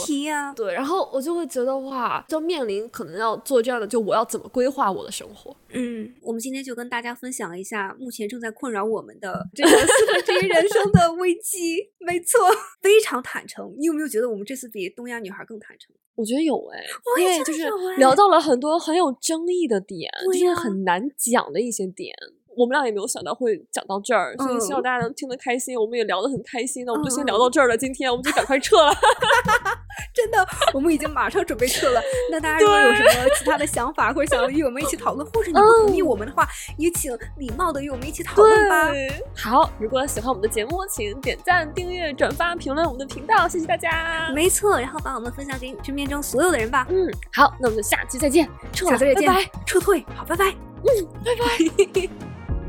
对，然后我就会觉得哇，就面临可能要做这样的，就我要怎么规划我的生活？嗯，我们今天就跟大家分享一下目前正在困扰我们的这个四分之一人生的危机。没错，非常坦诚。你有没有觉得我们这次比东亚女孩更坦诚？我觉得有哎，因为就是聊到了很多很有争议的点，就是很难讲的一些点。我们俩也没有想到会讲到这儿，所以希望大家能听得开心。我们也聊得很开心，那我们就先聊到这儿了。今天我们就赶快撤了，真的，我们已经马上准备撤了。那大家如果有什么其他的想法，或者想要与我们一起讨论，或者你不同意我们的话，也请礼貌的与我们一起讨论吧。好，如果喜欢我们的节目，请点赞、订阅、转发、评论我们的频道，谢谢大家。没错，然后把我们分享给你身边中所有的人吧。嗯，好，那我们就下期再见，下期再见，拜拜，撤退，好，拜拜，拜拜。